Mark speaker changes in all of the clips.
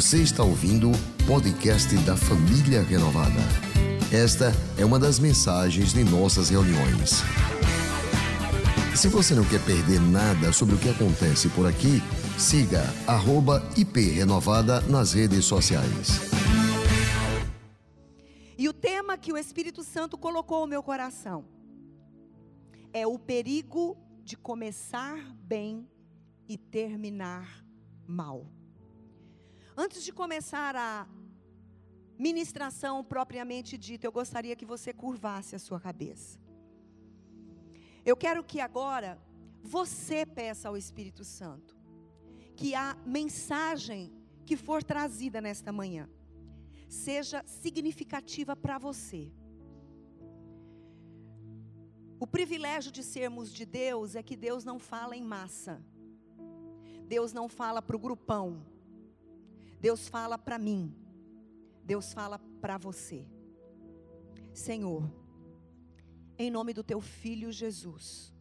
Speaker 1: Você está ouvindo o podcast da Família Renovada. Esta é uma das mensagens de nossas reuniões. Se você não quer perder nada sobre o que acontece por aqui, siga @iprenovada nas redes sociais.
Speaker 2: E o tema que o Espírito Santo colocou no meu coração é o perigo de começar bem e terminar mal. Antes de começar a ministração propriamente dita, eu gostaria que você curvasse a sua cabeça. Eu quero que agora você peça ao Espírito Santo que a mensagem que for trazida nesta manhã seja significativa para você. O privilégio de sermos de Deus é que Deus não fala em massa. Deus não fala para o grupão. Deus fala para mim. Deus fala para você. Senhor, em nome do teu filho Jesus,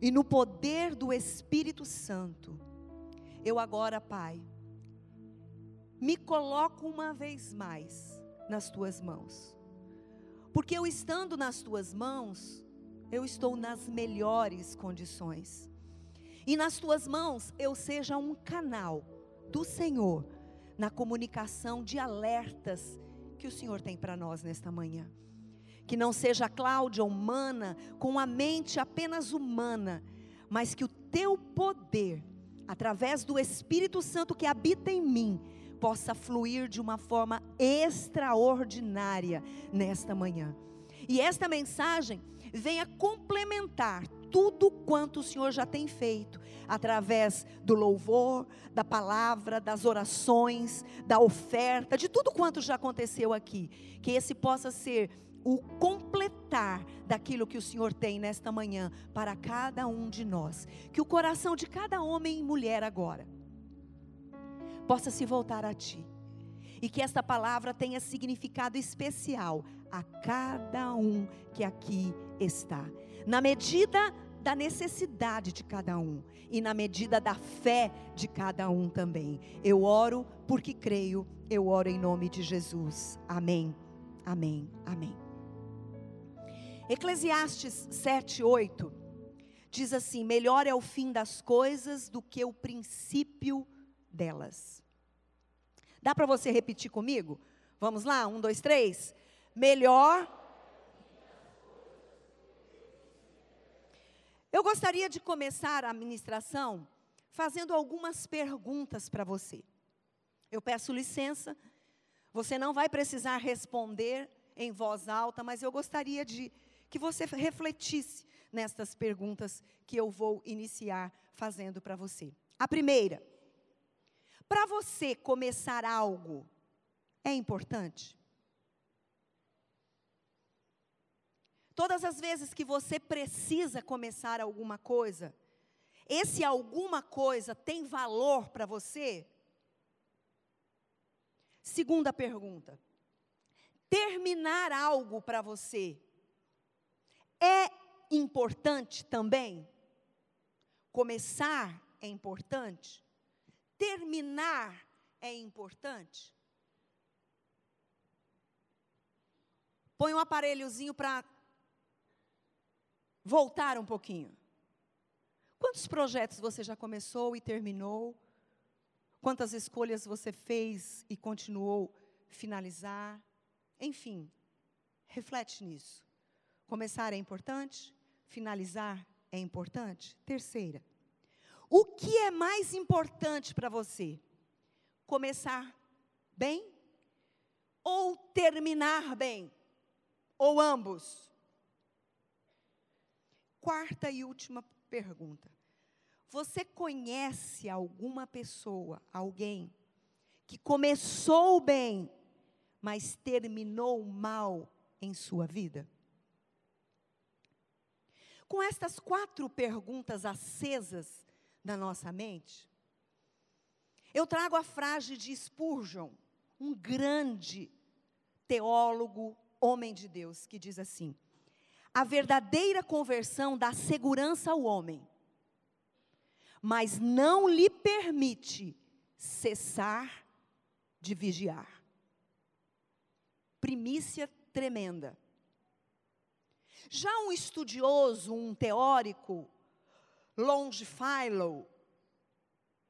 Speaker 2: e no poder do Espírito Santo, eu agora, Pai, me coloco uma vez mais nas tuas mãos. Porque eu estando nas tuas mãos, eu estou nas melhores condições. E nas tuas mãos eu seja um canal do Senhor na comunicação de alertas que o Senhor tem para nós nesta manhã. Que não seja Cláudia humana, com a mente apenas humana, mas que o teu poder, através do Espírito Santo que habita em mim, possa fluir de uma forma extraordinária nesta manhã. E esta mensagem venha complementar tudo quanto o Senhor já tem feito, através do louvor, da palavra, das orações, da oferta, de tudo quanto já aconteceu aqui. Que esse possa ser o completar daquilo que o Senhor tem nesta manhã para cada um de nós. Que o coração de cada homem e mulher agora possa se voltar a Ti. E que esta palavra tenha significado especial a cada um que aqui está. Na medida da necessidade de cada um e na medida da fé de cada um também. Eu oro porque creio, eu oro em nome de Jesus. Amém. Amém. Amém. Eclesiastes 7, 8 diz assim: Melhor é o fim das coisas do que o princípio delas. Dá para você repetir comigo? Vamos lá? Um, dois, três. Melhor. Eu gostaria de começar a ministração fazendo algumas perguntas para você. Eu peço licença, você não vai precisar responder em voz alta, mas eu gostaria de que você refletisse nestas perguntas que eu vou iniciar fazendo para você. A primeira, para você começar algo, é importante? Todas as vezes que você precisa começar alguma coisa, esse alguma coisa tem valor para você? Segunda pergunta. Terminar algo para você é importante também? Começar é importante? terminar é importante? Põe um aparelhozinho para voltar um pouquinho. Quantos projetos você já começou e terminou? Quantas escolhas você fez e continuou finalizar? Enfim, reflete nisso. Começar é importante, finalizar é importante. Terceira, o que é mais importante para você? Começar bem ou terminar bem? Ou ambos? Quarta e última pergunta. Você conhece alguma pessoa, alguém, que começou bem, mas terminou mal em sua vida? Com estas quatro perguntas acesas, na nossa mente, eu trago a frase de Spurgeon, um grande teólogo, homem de Deus, que diz assim: a verdadeira conversão dá segurança ao homem, mas não lhe permite cessar de vigiar. Primícia tremenda. Já um estudioso, um teórico, Longfellow,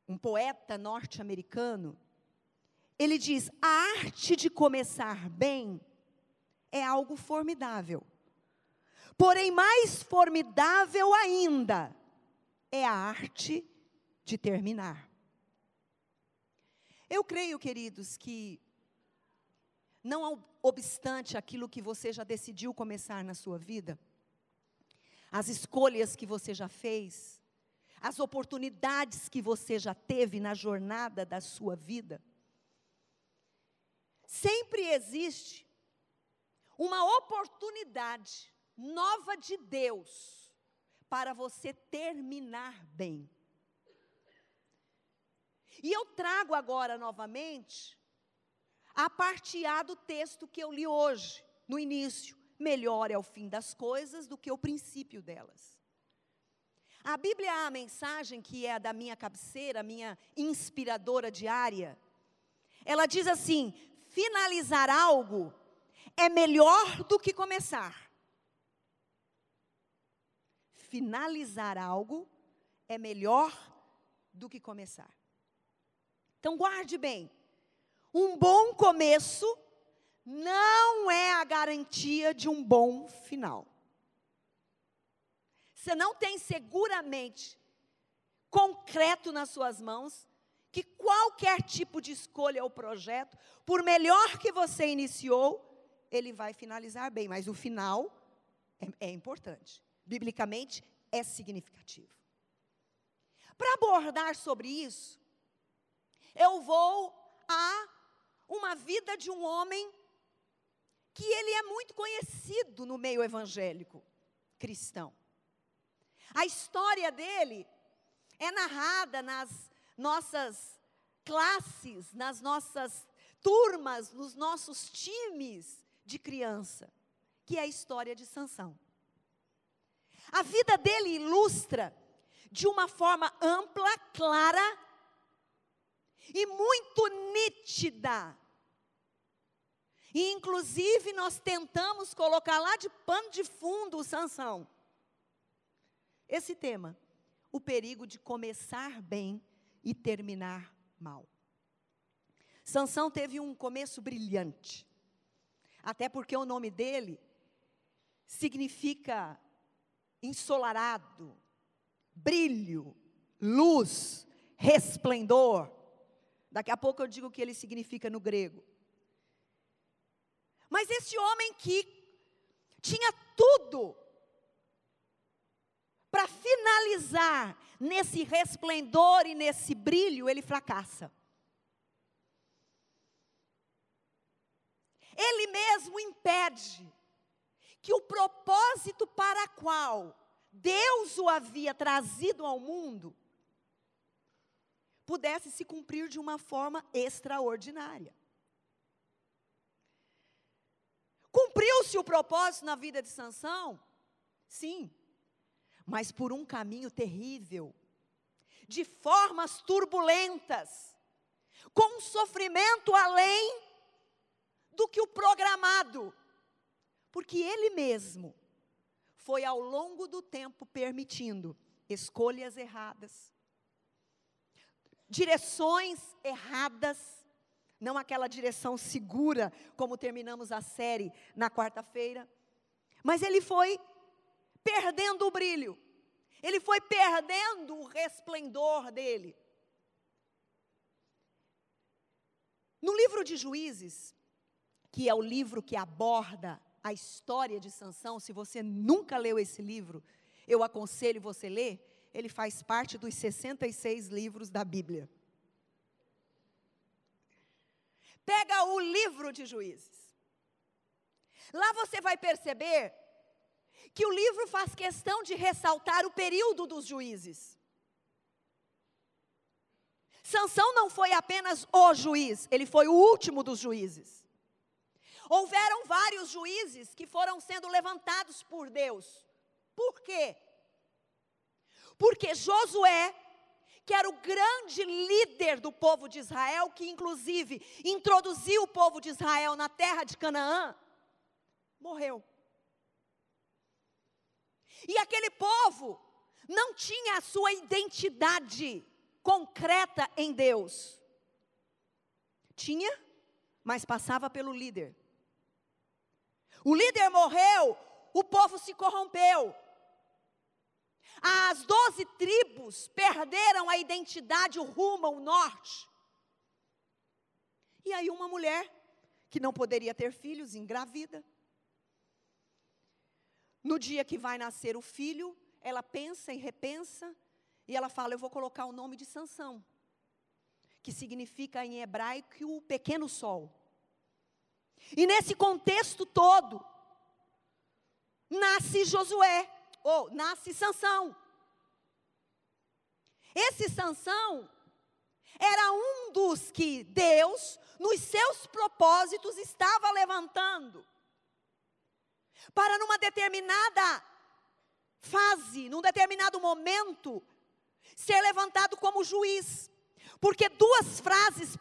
Speaker 2: um poeta norte-americano, ele diz: a arte de começar bem é algo formidável. Porém, mais formidável ainda é a arte de terminar. Eu creio, queridos, que não obstante aquilo que você já decidiu começar na sua vida, as escolhas que você já fez, as oportunidades que você já teve na jornada da sua vida, sempre existe uma oportunidade nova de Deus para você terminar bem. E eu trago agora novamente a parte A do texto que eu li hoje, no início. Melhor é o fim das coisas do que o princípio delas. A Bíblia, a mensagem que é da minha cabeceira, minha inspiradora diária, ela diz assim: finalizar algo é melhor do que começar. Finalizar algo é melhor do que começar. Então guarde bem, um bom começo não é a garantia de um bom final. Você não tem seguramente concreto nas suas mãos que qualquer tipo de escolha ou projeto, por melhor que você iniciou, ele vai finalizar bem, mas o final é, é importante. Biblicamente, é significativo. Para abordar sobre isso, eu vou a uma vida de um homem que ele é muito conhecido no meio evangélico cristão. A história dele é narrada nas nossas classes, nas nossas turmas, nos nossos times de criança, que é a história de Sansão. A vida dele ilustra de uma forma ampla, clara e muito nítida. E inclusive nós tentamos colocar lá de pano de fundo o Sansão. Esse tema, o perigo de começar bem e terminar mal. Sansão teve um começo brilhante. Até porque o nome dele significa ensolarado, brilho, luz, resplendor. Daqui a pouco eu digo o que ele significa no grego. Mas esse homem que tinha tudo para finalizar nesse resplendor e nesse brilho, ele fracassa. ele mesmo impede que o propósito para qual Deus o havia trazido ao mundo pudesse se cumprir de uma forma extraordinária. Cumpriu-se o propósito na vida de Sansão? Sim, mas por um caminho terrível, de formas turbulentas, com um sofrimento além do que o programado. Porque ele mesmo foi ao longo do tempo permitindo escolhas erradas, direções erradas, não aquela direção segura, como terminamos a série na quarta-feira, mas ele foi perdendo o brilho, ele foi perdendo o resplendor dele. No livro de Juízes, que é o livro que aborda a história de Sansão. Se você nunca leu esse livro, eu aconselho você ler. Ele faz parte dos 66 livros da Bíblia. Pega o livro de Juízes. Lá você vai perceber que o livro faz questão de ressaltar o período dos juízes. Sansão não foi apenas o juiz, ele foi o último dos juízes. Houveram vários juízes que foram sendo levantados por Deus. Por quê? Porque Josué, que era o grande líder do povo de Israel, que inclusive introduziu o povo de Israel na terra de Canaã, morreu. E aquele povo não tinha a sua identidade concreta em Deus. Tinha, mas passava pelo líder. O líder morreu, o povo se corrompeu. As doze tribos perderam a identidade, o rumo, o norte. E aí, uma mulher que não poderia ter filhos, engravida. No dia que vai nascer o filho, ela pensa e repensa, e ela fala: Eu vou colocar o nome de Sansão, que significa em hebraico o pequeno sol. E nesse contexto todo, nasce Josué, ou nasce Sansão. Esse Sansão era um dos que Deus, nos seus propósitos, estava levantando para numa determinada fase, num determinado momento, ser levantado como juiz. Porque duas frases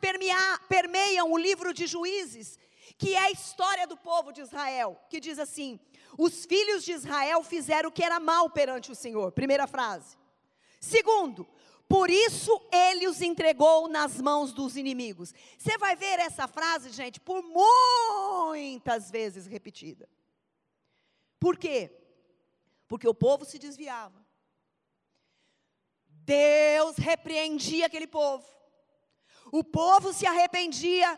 Speaker 2: permeiam o livro de Juízes, que é a história do povo de Israel, que diz assim: Os filhos de Israel fizeram o que era mal perante o Senhor. Primeira frase. Segundo, por isso ele os entregou nas mãos dos inimigos. Você vai ver essa frase, gente, por muitas vezes repetida. Por quê? Porque o povo se desviava. Deus repreendia aquele povo. O povo se arrependia.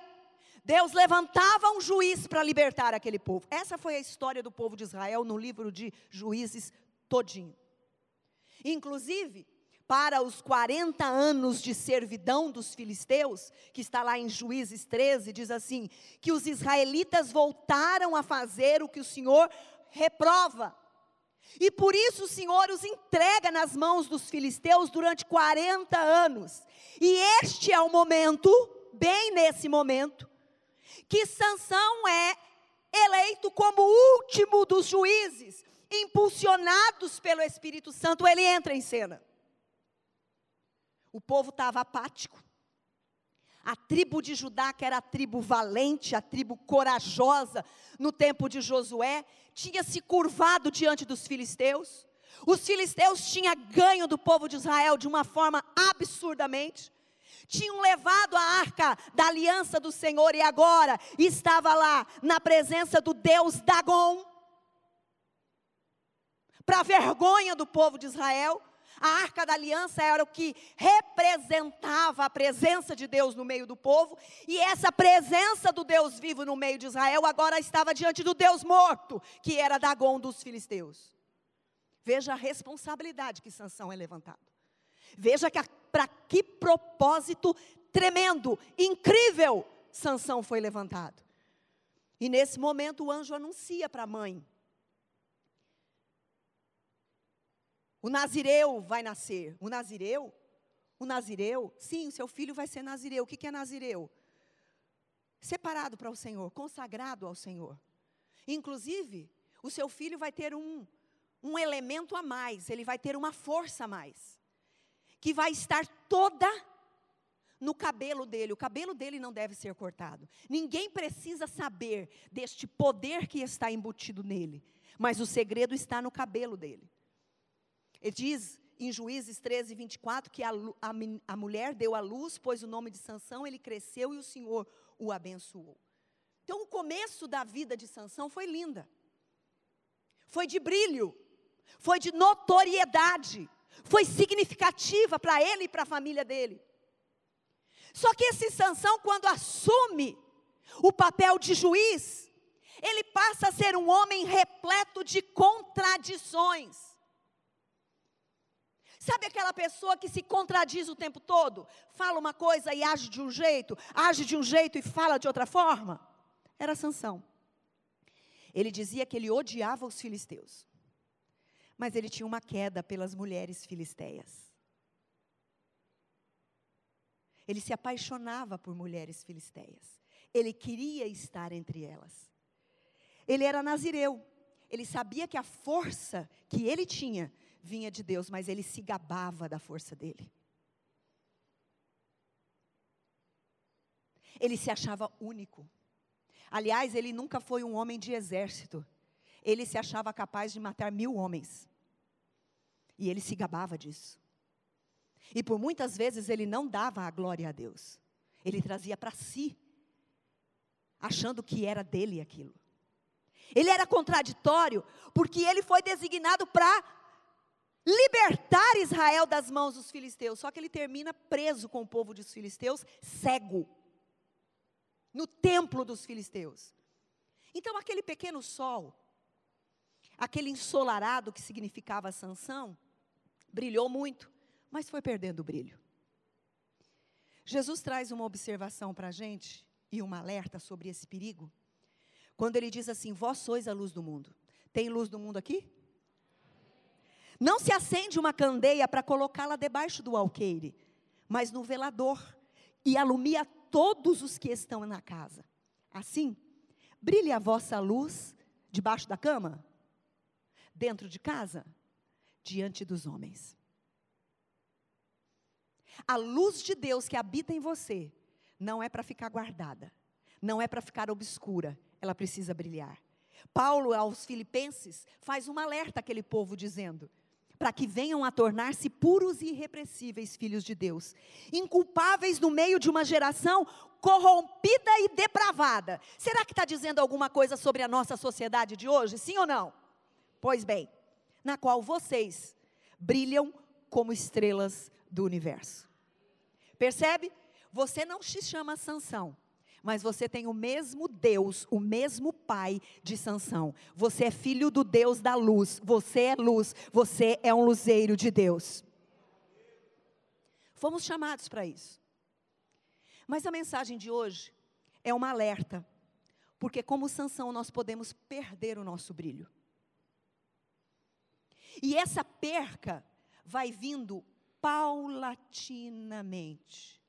Speaker 2: Deus levantava um juiz para libertar aquele povo. Essa foi a história do povo de Israel no livro de Juízes todinho. Inclusive, para os 40 anos de servidão dos filisteus, que está lá em Juízes 13, diz assim: que os israelitas voltaram a fazer o que o Senhor reprova. E por isso o Senhor os entrega nas mãos dos filisteus durante 40 anos. E este é o momento, bem nesse momento, que Sansão é eleito como último dos juízes, impulsionados pelo Espírito Santo, ele entra em cena. O povo estava apático. A tribo de Judá, que era a tribo valente, a tribo corajosa, no tempo de Josué, tinha se curvado diante dos filisteus. Os filisteus tinham ganho do povo de Israel de uma forma absurdamente. Tinham levado a arca da aliança do Senhor e agora estava lá na presença do Deus Dagon. Para vergonha do povo de Israel, a arca da aliança era o que representava a presença de Deus no meio do povo, e essa presença do Deus vivo no meio de Israel agora estava diante do Deus morto, que era Dagon dos filisteus. Veja a responsabilidade que Sansão é levantado. Veja que para que propósito tremendo, incrível, Sansão foi levantado. E nesse momento o anjo anuncia para a mãe: O nazireu vai nascer. O nazireu? O nazireu? Sim, o seu filho vai ser nazireu. O que é nazireu? Separado para o Senhor, consagrado ao Senhor. Inclusive, o seu filho vai ter um, um elemento a mais, ele vai ter uma força a mais, que vai estar toda no cabelo dele. O cabelo dele não deve ser cortado. Ninguém precisa saber deste poder que está embutido nele, mas o segredo está no cabelo dele. Ele diz em Juízes 13, 24, que a, a, a mulher deu à luz, pois o nome de Sansão, ele cresceu e o Senhor o abençoou. Então, o começo da vida de Sansão foi linda. Foi de brilho, foi de notoriedade, foi significativa para ele e para a família dele. Só que esse Sansão, quando assume o papel de juiz, ele passa a ser um homem repleto de contradições. Sabe aquela pessoa que se contradiz o tempo todo? Fala uma coisa e age de um jeito, age de um jeito e fala de outra forma? Era Sansão. Ele dizia que ele odiava os filisteus mas ele tinha uma queda pelas mulheres filisteias. Ele se apaixonava por mulheres filisteias. Ele queria estar entre elas. Ele era nazireu. Ele sabia que a força que ele tinha vinha de Deus, mas ele se gabava da força dele. Ele se achava único. Aliás, ele nunca foi um homem de exército. Ele se achava capaz de matar mil homens. E ele se gabava disso. E por muitas vezes ele não dava a glória a Deus. Ele trazia para si, achando que era dele aquilo. Ele era contraditório, porque ele foi designado para libertar Israel das mãos dos filisteus. Só que ele termina preso com o povo dos filisteus, cego no templo dos filisteus. Então, aquele pequeno sol, aquele ensolarado que significava Sansão, brilhou muito, mas foi perdendo o brilho. Jesus traz uma observação para a gente e uma alerta sobre esse perigo, quando ele diz assim: Vós sois a luz do mundo. Tem luz do mundo aqui? Não se acende uma candeia para colocá-la debaixo do alqueire, mas no velador, e alumia todos os que estão na casa. Assim, brilhe a vossa luz debaixo da cama, dentro de casa, diante dos homens. A luz de Deus que habita em você não é para ficar guardada, não é para ficar obscura, ela precisa brilhar. Paulo aos Filipenses faz um alerta àquele povo dizendo: para que venham a tornar-se puros e irrepressíveis filhos de Deus, inculpáveis no meio de uma geração corrompida e depravada. Será que está dizendo alguma coisa sobre a nossa sociedade de hoje? Sim ou não? Pois bem, na qual vocês brilham como estrelas do universo. Percebe? Você não se chama Sansão mas você tem o mesmo Deus, o mesmo Pai de Sansão. Você é filho do Deus da luz, você é luz, você é um luzeiro de Deus. Fomos chamados para isso. Mas a mensagem de hoje é uma alerta, porque como Sansão nós podemos perder o nosso brilho. E essa perca vai vindo paulatinamente.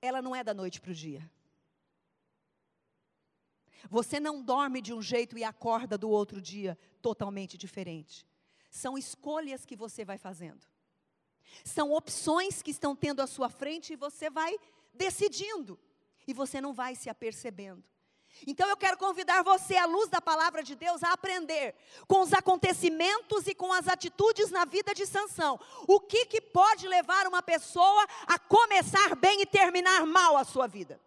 Speaker 2: Ela não é da noite para o dia. Você não dorme de um jeito e acorda do outro dia totalmente diferente. São escolhas que você vai fazendo. São opções que estão tendo à sua frente e você vai decidindo. E você não vai se apercebendo. Então eu quero convidar você, à luz da palavra de Deus, a aprender com os acontecimentos e com as atitudes na vida de Sansão. O que, que pode levar uma pessoa a começar bem e terminar mal a sua vida?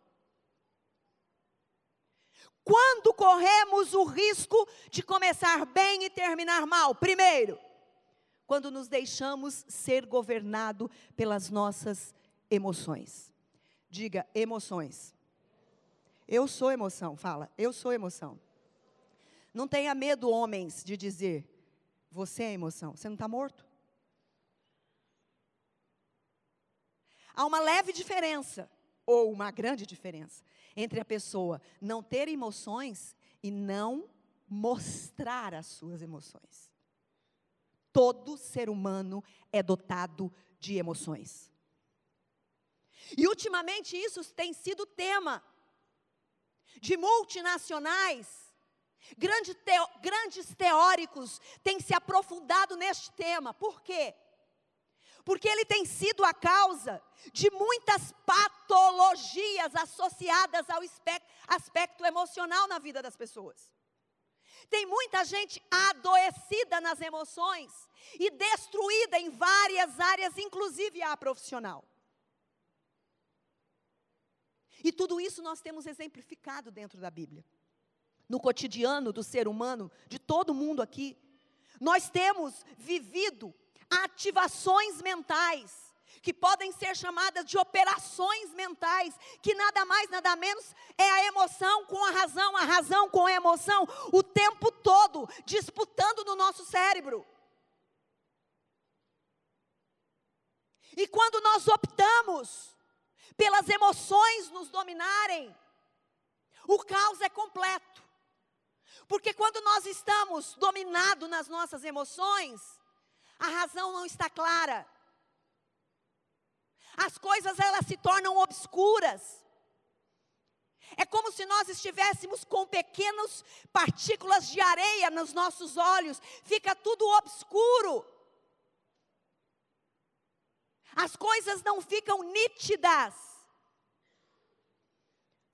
Speaker 2: Quando corremos o risco de começar bem e terminar mal? Primeiro, quando nos deixamos ser governado pelas nossas emoções. Diga emoções. Eu sou emoção, fala, eu sou emoção. Não tenha medo, homens, de dizer, você é emoção. Você não está morto? Há uma leve diferença, ou uma grande diferença, entre a pessoa não ter emoções e não mostrar as suas emoções. Todo ser humano é dotado de emoções. E ultimamente isso tem sido tema de multinacionais. Grande teo, grandes teóricos têm se aprofundado neste tema. Por quê? porque ele tem sido a causa de muitas patologias associadas ao aspecto emocional na vida das pessoas. Tem muita gente adoecida nas emoções e destruída em várias áreas, inclusive a profissional. E tudo isso nós temos exemplificado dentro da Bíblia. No cotidiano do ser humano, de todo mundo aqui, nós temos vivido ativações mentais, que podem ser chamadas de operações mentais, que nada mais, nada menos é a emoção com a razão, a razão com a emoção, o tempo todo disputando no nosso cérebro. E quando nós optamos pelas emoções nos dominarem, o caos é completo. Porque quando nós estamos dominados nas nossas emoções, a razão não está clara. As coisas elas se tornam obscuras. É como se nós estivéssemos com pequenas partículas de areia nos nossos olhos, fica tudo obscuro. As coisas não ficam nítidas.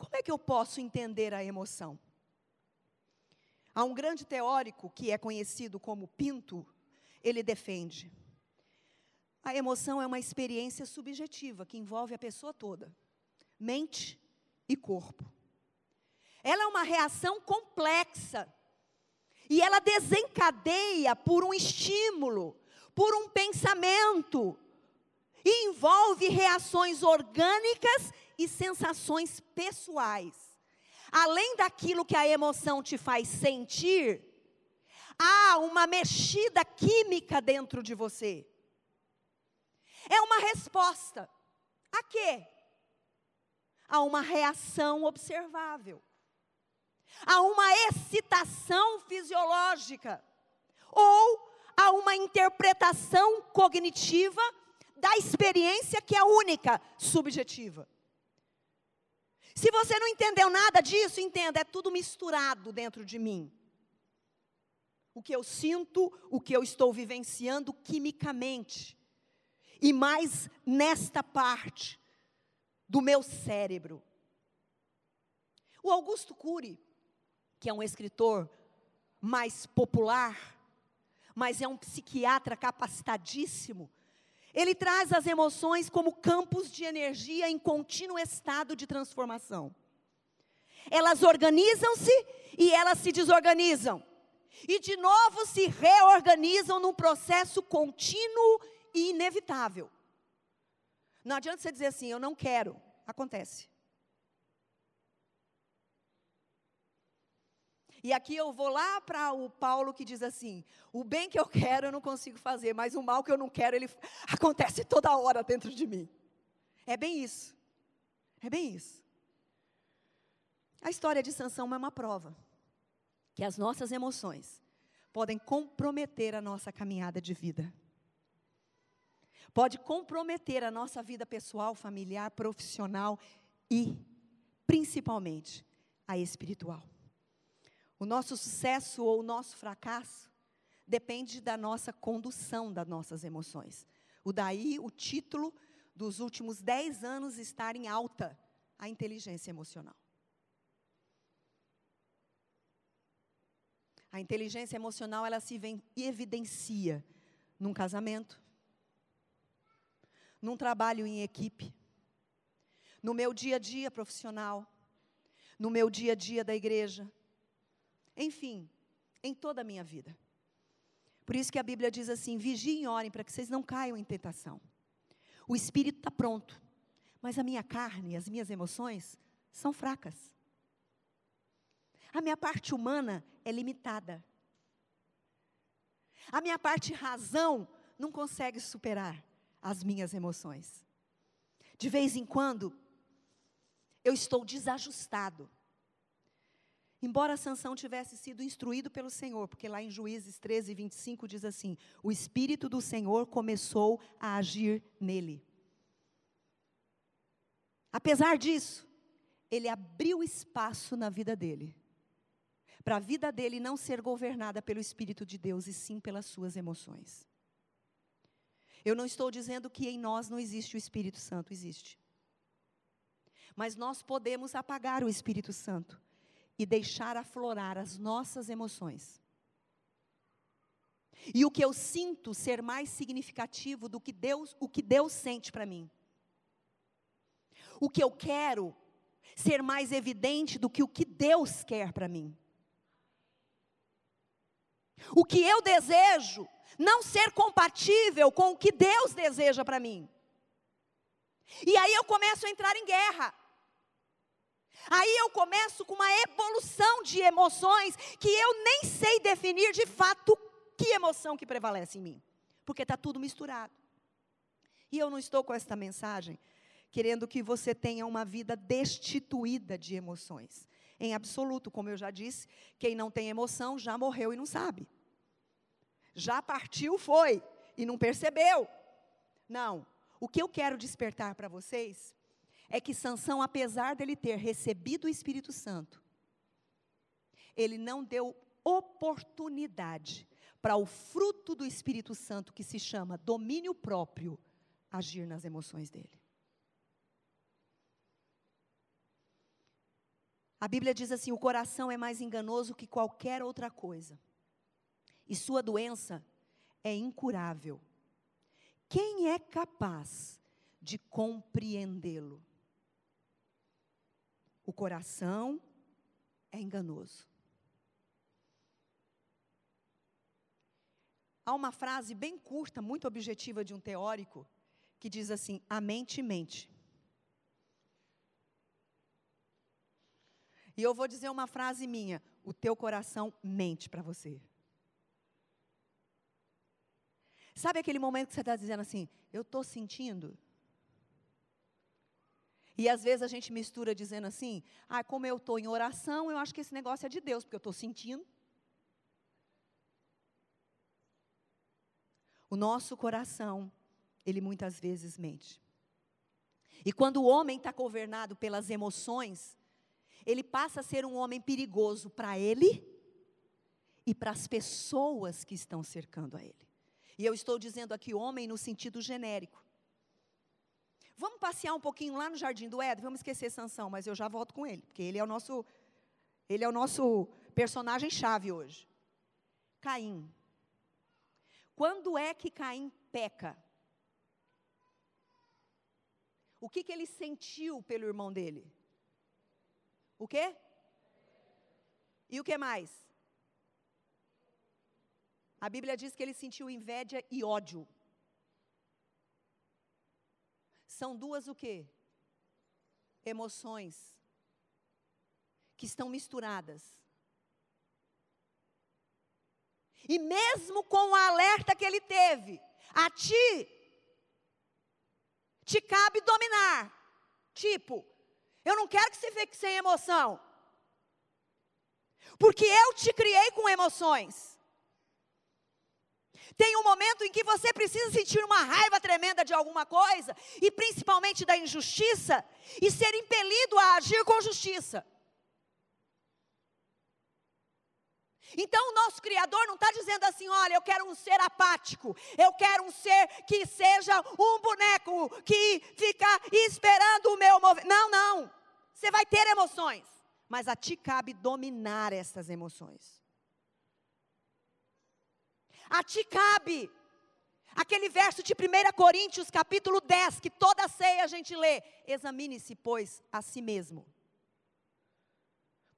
Speaker 2: Como é que eu posso entender a emoção? Há um grande teórico que é conhecido como Pinto, ele defende. A emoção é uma experiência subjetiva que envolve a pessoa toda, mente e corpo. Ela é uma reação complexa e ela desencadeia por um estímulo, por um pensamento, e envolve reações orgânicas e sensações pessoais. Além daquilo que a emoção te faz sentir, há uma mexida química dentro de você. É uma resposta. A quê? A uma reação observável. A uma excitação fisiológica. Ou a uma interpretação cognitiva da experiência que é única, subjetiva. Se você não entendeu nada disso, entenda, é tudo misturado dentro de mim. O que eu sinto, o que eu estou vivenciando quimicamente. E mais nesta parte do meu cérebro. O Augusto Cury, que é um escritor mais popular, mas é um psiquiatra capacitadíssimo, ele traz as emoções como campos de energia em contínuo estado de transformação. Elas organizam-se e elas se desorganizam. E de novo se reorganizam num processo contínuo e inevitável. Não adianta você dizer assim, eu não quero. Acontece. E aqui eu vou lá para o Paulo que diz assim: o bem que eu quero eu não consigo fazer, mas o mal que eu não quero, ele acontece toda hora dentro de mim. É bem isso. É bem isso. A história de Sansão é uma prova que as nossas emoções podem comprometer a nossa caminhada de vida. Pode comprometer a nossa vida pessoal, familiar, profissional e, principalmente, a espiritual. O nosso sucesso ou o nosso fracasso depende da nossa condução das nossas emoções. O daí o título dos últimos dez anos estar em alta, a inteligência emocional. A inteligência emocional ela se evidencia num casamento, num trabalho em equipe, no meu dia a dia profissional, no meu dia a dia da igreja, enfim, em toda a minha vida. Por isso que a Bíblia diz assim: vigiem e orem para que vocês não caiam em tentação. O espírito está pronto, mas a minha carne, as minhas emoções são fracas. A minha parte humana é limitada. A minha parte razão não consegue superar as minhas emoções. De vez em quando, eu estou desajustado. Embora Sansão tivesse sido instruído pelo Senhor, porque lá em Juízes 13, 25 diz assim: o Espírito do Senhor começou a agir nele. Apesar disso, ele abriu espaço na vida dele, para a vida dele não ser governada pelo Espírito de Deus, e sim pelas suas emoções. Eu não estou dizendo que em nós não existe o Espírito Santo, existe. Mas nós podemos apagar o Espírito Santo e deixar aflorar as nossas emoções. E o que eu sinto ser mais significativo do que Deus, o que Deus sente para mim. O que eu quero ser mais evidente do que o que Deus quer para mim. O que eu desejo não ser compatível com o que Deus deseja para mim. E aí eu começo a entrar em guerra. Aí eu começo com uma evolução de emoções que eu nem sei definir de fato que emoção que prevalece em mim, porque está tudo misturado. E eu não estou com esta mensagem querendo que você tenha uma vida destituída de emoções. Em absoluto, como eu já disse, quem não tem emoção já morreu e não sabe. Já partiu, foi, e não percebeu. Não. O que eu quero despertar para vocês é que Sansão, apesar dele ter recebido o Espírito Santo, ele não deu oportunidade para o fruto do Espírito Santo, que se chama domínio próprio, agir nas emoções dele. A Bíblia diz assim: o coração é mais enganoso que qualquer outra coisa, e sua doença é incurável. Quem é capaz de compreendê-lo? O coração é enganoso. Há uma frase bem curta, muito objetiva de um teórico, que diz assim: a mente mente. E eu vou dizer uma frase minha: o teu coração mente para você. Sabe aquele momento que você está dizendo assim, eu estou sentindo? E às vezes a gente mistura dizendo assim, ah, como eu estou em oração, eu acho que esse negócio é de Deus, porque eu estou sentindo. O nosso coração, ele muitas vezes mente. E quando o homem está governado pelas emoções, ele passa a ser um homem perigoso para ele e para as pessoas que estão cercando a ele. E eu estou dizendo aqui homem no sentido genérico. Vamos passear um pouquinho lá no Jardim do Éden, vamos esquecer Sansão, mas eu já volto com ele, porque ele é o nosso ele é o nosso personagem chave hoje. Caim. Quando é que Caim peca? O que, que ele sentiu pelo irmão dele? O quê? E o que mais? A Bíblia diz que ele sentiu inveja e ódio. São duas o quê? Emoções que estão misturadas. E mesmo com o alerta que ele teve, a ti te cabe dominar. Tipo, eu não quero que você fique sem emoção. Porque eu te criei com emoções. Tem um momento em que você precisa sentir uma raiva tremenda de alguma coisa, e principalmente da injustiça, e ser impelido a agir com justiça. Então o nosso Criador não está dizendo assim: olha, eu quero um ser apático, eu quero um ser que seja um boneco, que fica esperando o meu movimento. Não, não. Você vai ter emoções, mas a ti cabe dominar essas emoções. A ti cabe. Aquele verso de 1 Coríntios, capítulo 10, que toda ceia a gente lê. Examine-se, pois, a si mesmo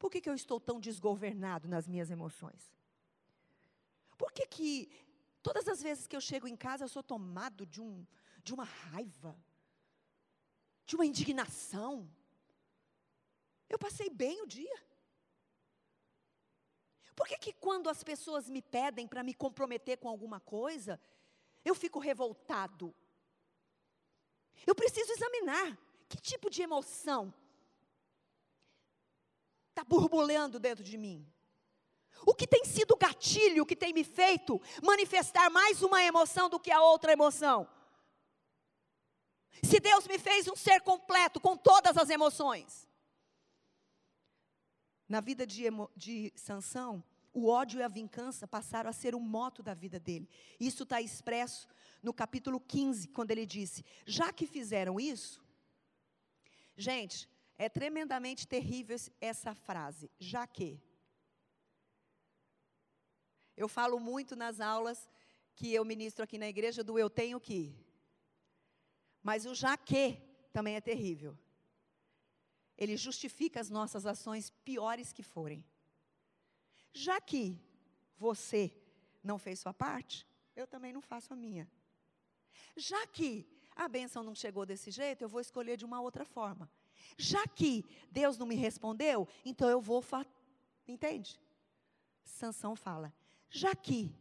Speaker 2: por que, que eu estou tão desgovernado nas minhas emoções? Por que, que todas as vezes que eu chego em casa eu sou tomado de, um, de uma raiva, de uma indignação? Eu passei bem o dia. Por que, que quando as pessoas me pedem para me comprometer com alguma coisa, eu fico revoltado? Eu preciso examinar que tipo de emoção está borbulhando dentro de mim? O que tem sido o gatilho que tem me feito manifestar mais uma emoção do que a outra emoção? Se Deus me fez um ser completo com todas as emoções. Na vida de, de Sansão, o ódio e a vingança passaram a ser o moto da vida dele. Isso está expresso no capítulo 15, quando ele disse: Já que fizeram isso, gente, é tremendamente terrível essa frase, já que. Eu falo muito nas aulas que eu ministro aqui na igreja do eu tenho que. Mas o já que também é terrível. Ele justifica as nossas ações piores que forem. Já que você não fez sua parte, eu também não faço a minha. Já que a bênção não chegou desse jeito, eu vou escolher de uma outra forma. Já que Deus não me respondeu, então eu vou. Entende? Sansão fala: já que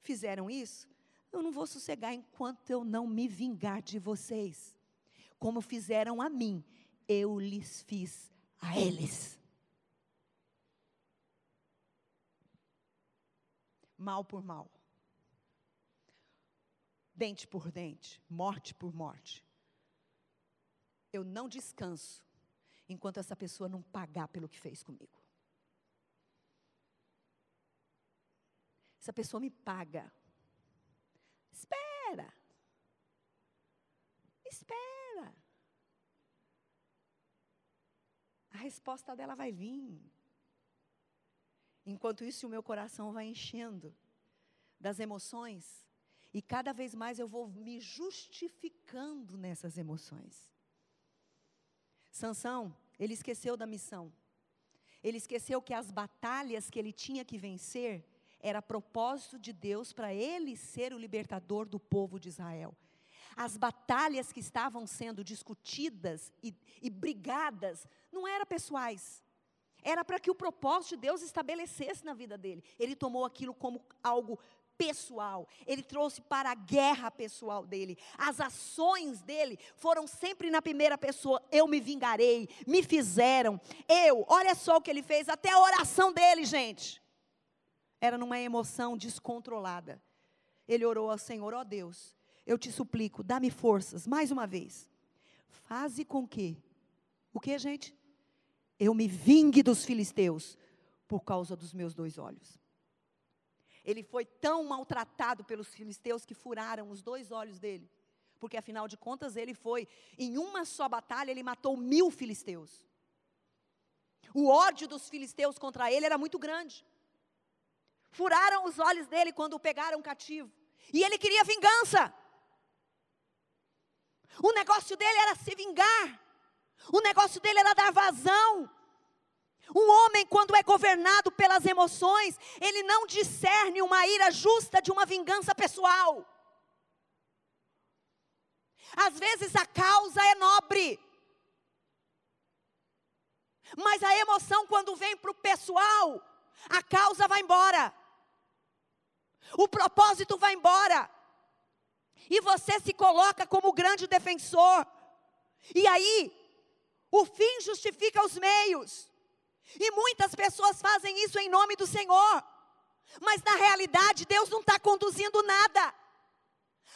Speaker 2: fizeram isso, eu não vou sossegar enquanto eu não me vingar de vocês. Como fizeram a mim, eu lhes fiz a eles. Mal por mal. Dente por dente, morte por morte eu não descanso enquanto essa pessoa não pagar pelo que fez comigo. Essa pessoa me paga. Espera. Espera. A resposta dela vai vir. Enquanto isso, o meu coração vai enchendo das emoções, e cada vez mais eu vou me justificando nessas emoções. Sansão, ele esqueceu da missão. Ele esqueceu que as batalhas que ele tinha que vencer era propósito de Deus para ele ser o libertador do povo de Israel. As batalhas que estavam sendo discutidas e, e brigadas não eram pessoais, era para que o propósito de Deus estabelecesse na vida dele. Ele tomou aquilo como algo pessoal, ele trouxe para a guerra pessoal dele. As ações dele foram sempre na primeira pessoa: eu me vingarei, me fizeram, eu. Olha só o que ele fez, até a oração dele, gente, era numa emoção descontrolada. Ele orou ao Senhor: ó oh Deus, eu te suplico, dá-me forças, mais uma vez. Faze com que, o que, gente? Eu me vingue dos filisteus por causa dos meus dois olhos. Ele foi tão maltratado pelos filisteus que furaram os dois olhos dele. Porque afinal de contas ele foi, em uma só batalha, ele matou mil filisteus. O ódio dos filisteus contra ele era muito grande. Furaram os olhos dele quando o pegaram cativo. E ele queria vingança. O negócio dele era se vingar. O negócio dele era dar vazão. Um homem, quando é governado pelas emoções, ele não discerne uma ira justa de uma vingança pessoal. Às vezes a causa é nobre, mas a emoção, quando vem para o pessoal, a causa vai embora, o propósito vai embora, e você se coloca como grande defensor, e aí, o fim justifica os meios. E muitas pessoas fazem isso em nome do Senhor. Mas na realidade, Deus não está conduzindo nada.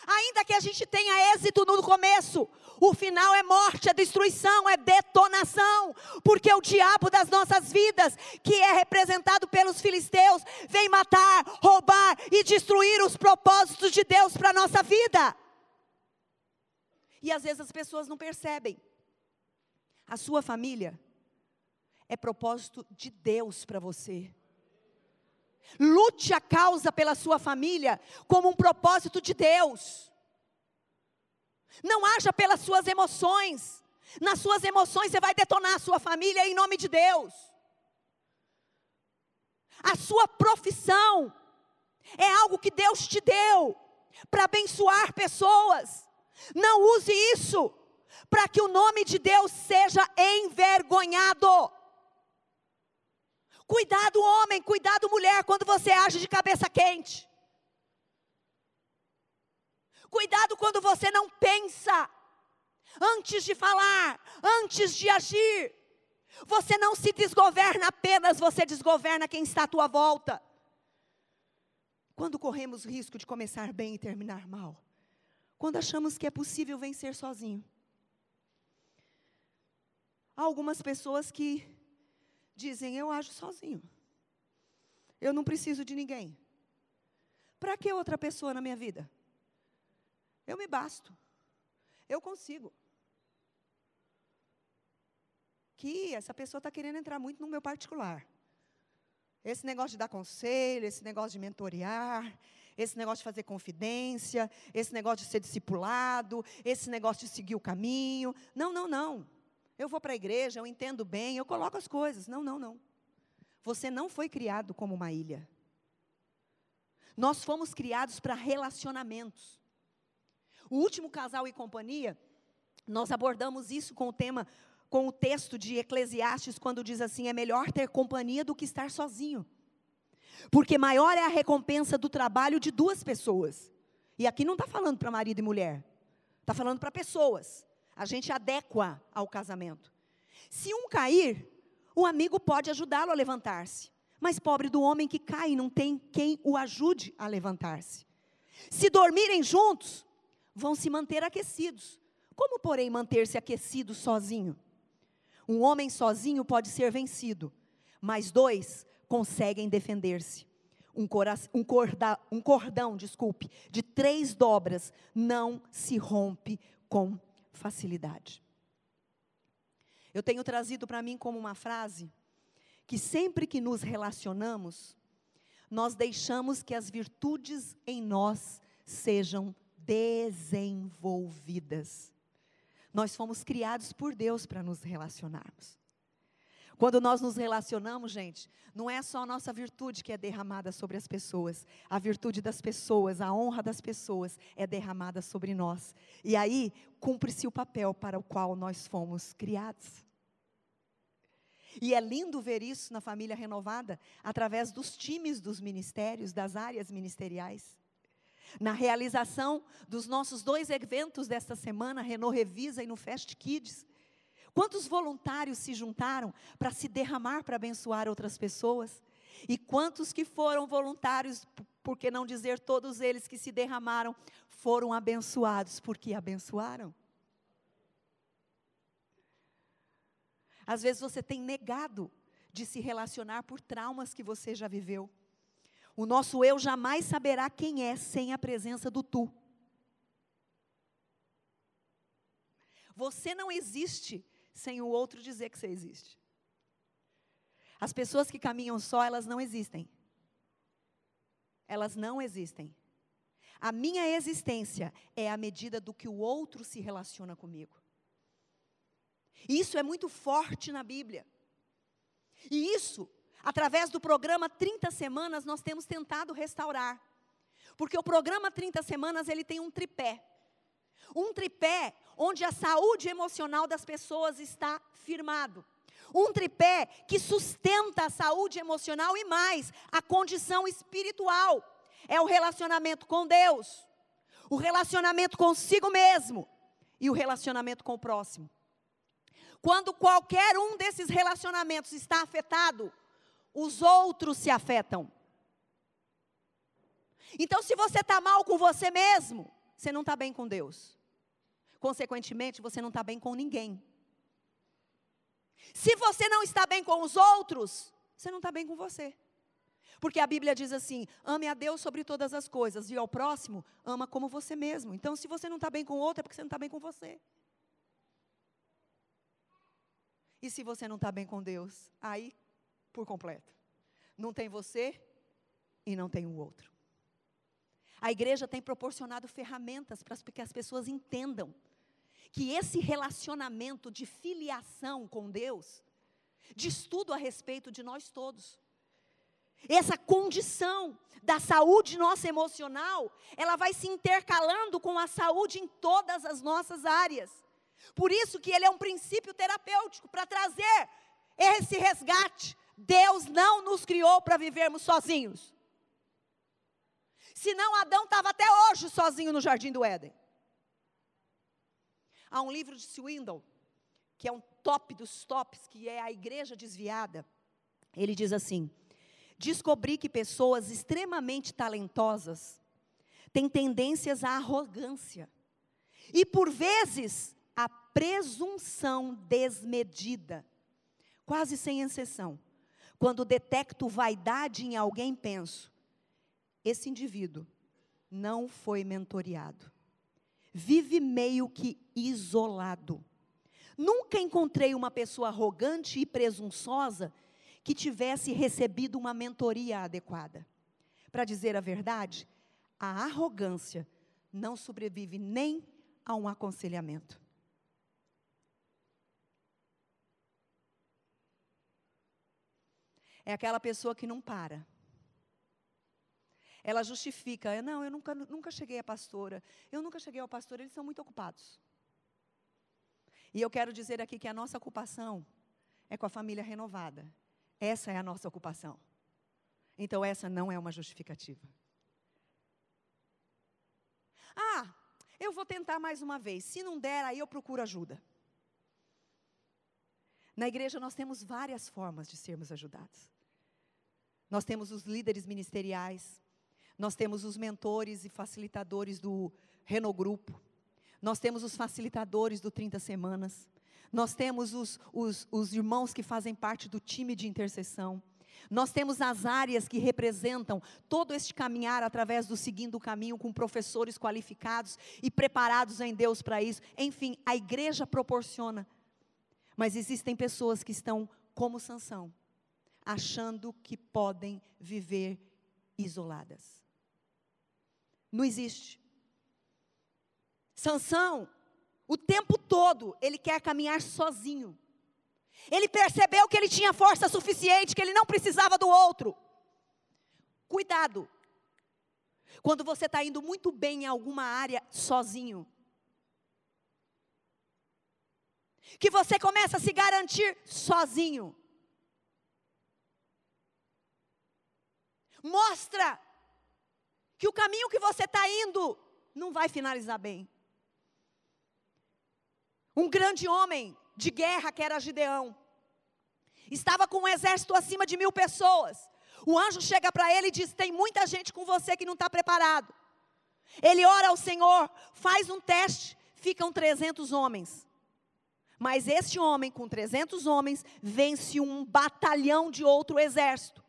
Speaker 2: Ainda que a gente tenha êxito no começo, o final é morte, é destruição, é detonação, porque o diabo das nossas vidas, que é representado pelos filisteus, vem matar, roubar e destruir os propósitos de Deus para a nossa vida. E às vezes as pessoas não percebem. A sua família é propósito de Deus para você. Lute a causa pela sua família como um propósito de Deus. Não haja pelas suas emoções. Nas suas emoções você vai detonar a sua família em nome de Deus. A sua profissão é algo que Deus te deu para abençoar pessoas. Não use isso para que o nome de Deus seja envergonhado. Cuidado, homem, cuidado, mulher, quando você age de cabeça quente. Cuidado quando você não pensa antes de falar, antes de agir. Você não se desgoverna apenas, você desgoverna quem está à tua volta. Quando corremos risco de começar bem e terminar mal? Quando achamos que é possível vencer sozinho. Há algumas pessoas que dizem: Eu ajo sozinho. Eu não preciso de ninguém. Para que outra pessoa na minha vida? Eu me basto. Eu consigo. Que essa pessoa está querendo entrar muito no meu particular. Esse negócio de dar conselho, esse negócio de mentorear, esse negócio de fazer confidência, esse negócio de ser discipulado, esse negócio de seguir o caminho. Não, não, não eu vou para a igreja, eu entendo bem, eu coloco as coisas. Não, não, não. Você não foi criado como uma ilha. Nós fomos criados para relacionamentos. O último casal e companhia, nós abordamos isso com o tema, com o texto de Eclesiastes, quando diz assim: é melhor ter companhia do que estar sozinho. Porque maior é a recompensa do trabalho de duas pessoas. E aqui não está falando para marido e mulher, está falando para pessoas. A gente adequa ao casamento. Se um cair, o amigo pode ajudá-lo a levantar-se. Mas pobre do homem que cai, não tem quem o ajude a levantar-se. Se dormirem juntos, vão se manter aquecidos. Como, porém, manter-se aquecido sozinho? Um homem sozinho pode ser vencido, mas dois conseguem defender-se. Um, um, um cordão, desculpe, de três dobras não se rompe com facilidade. Eu tenho trazido para mim como uma frase que sempre que nos relacionamos, nós deixamos que as virtudes em nós sejam desenvolvidas. Nós fomos criados por Deus para nos relacionarmos. Quando nós nos relacionamos, gente, não é só a nossa virtude que é derramada sobre as pessoas, a virtude das pessoas, a honra das pessoas é derramada sobre nós. E aí cumpre-se o papel para o qual nós fomos criados. E é lindo ver isso na família renovada, através dos times dos ministérios, das áreas ministeriais. Na realização dos nossos dois eventos desta semana, Renault Revisa e no Fest Kids, Quantos voluntários se juntaram para se derramar para abençoar outras pessoas? E quantos que foram voluntários, por que não dizer todos eles que se derramaram, foram abençoados porque abençoaram? Às vezes você tem negado de se relacionar por traumas que você já viveu. O nosso eu jamais saberá quem é sem a presença do tu. Você não existe sem o outro dizer que você existe. As pessoas que caminham só, elas não existem. Elas não existem. A minha existência é a medida do que o outro se relaciona comigo. Isso é muito forte na Bíblia. E isso, através do programa 30 Semanas, nós temos tentado restaurar. Porque o programa 30 Semanas, ele tem um tripé. Um tripé onde a saúde emocional das pessoas está firmado. Um tripé que sustenta a saúde emocional e mais, a condição espiritual. É o relacionamento com Deus, o relacionamento consigo mesmo e o relacionamento com o próximo. Quando qualquer um desses relacionamentos está afetado, os outros se afetam. Então, se você está mal com você mesmo, você não está bem com Deus. Consequentemente, você não está bem com ninguém. Se você não está bem com os outros, você não está bem com você. Porque a Bíblia diz assim: ame a Deus sobre todas as coisas, e ao próximo, ama como você mesmo. Então, se você não está bem com o outro, é porque você não está bem com você. E se você não está bem com Deus, aí, por completo. Não tem você e não tem o outro. A igreja tem proporcionado ferramentas para que as pessoas entendam que esse relacionamento de filiação com Deus diz tudo a respeito de nós todos. Essa condição da saúde nossa emocional, ela vai se intercalando com a saúde em todas as nossas áreas. Por isso que ele é um princípio terapêutico para trazer esse resgate. Deus não nos criou para vivermos sozinhos. Senão Adão estava até hoje sozinho no jardim do Éden. Há um livro de Swindle, que é um top dos tops, que é a igreja desviada. Ele diz assim: descobri que pessoas extremamente talentosas têm tendências à arrogância e, por vezes, à presunção desmedida, quase sem exceção. Quando detecto vaidade em alguém, penso: esse indivíduo não foi mentoreado vive meio que isolado. Nunca encontrei uma pessoa arrogante e presunçosa que tivesse recebido uma mentoria adequada. Para dizer a verdade, a arrogância não sobrevive nem a um aconselhamento. É aquela pessoa que não para ela justifica, não, eu nunca, nunca cheguei a pastora, eu nunca cheguei ao pastor, eles são muito ocupados. E eu quero dizer aqui que a nossa ocupação é com a família renovada. Essa é a nossa ocupação. Então, essa não é uma justificativa. Ah, eu vou tentar mais uma vez. Se não der, aí eu procuro ajuda. Na igreja nós temos várias formas de sermos ajudados. Nós temos os líderes ministeriais, nós temos os mentores e facilitadores do Renault Grupo. Nós temos os facilitadores do 30 Semanas. Nós temos os, os, os irmãos que fazem parte do time de intercessão. Nós temos as áreas que representam todo este caminhar através do seguindo o caminho com professores qualificados e preparados em Deus para isso. Enfim, a igreja proporciona. Mas existem pessoas que estão como Sansão, achando que podem viver isoladas. Não existe. Sansão, o tempo todo, ele quer caminhar sozinho. Ele percebeu que ele tinha força suficiente, que ele não precisava do outro. Cuidado. Quando você está indo muito bem em alguma área sozinho. Que você começa a se garantir sozinho. Mostra que o caminho que você está indo não vai finalizar bem. Um grande homem de guerra, que era Gideão, estava com um exército acima de mil pessoas. O anjo chega para ele e diz: Tem muita gente com você que não está preparado. Ele ora ao Senhor, faz um teste, ficam 300 homens. Mas este homem, com 300 homens, vence um batalhão de outro exército.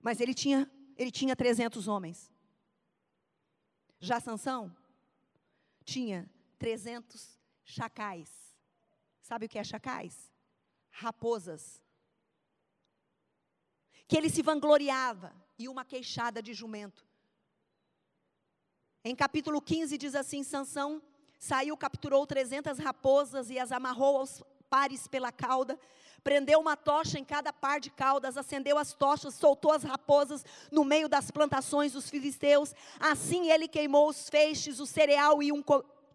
Speaker 2: Mas ele tinha, ele tinha 300 homens. Já Sansão tinha 300 chacais. Sabe o que é chacais? Raposas que ele se vangloriava, e uma queixada de jumento. Em capítulo 15 diz assim: Sansão saiu, capturou 300 raposas e as amarrou aos pares pela cauda, prendeu uma tocha em cada par de caudas, acendeu as tochas, soltou as raposas no meio das plantações dos filisteus. Assim ele queimou os feixes, o cereal e um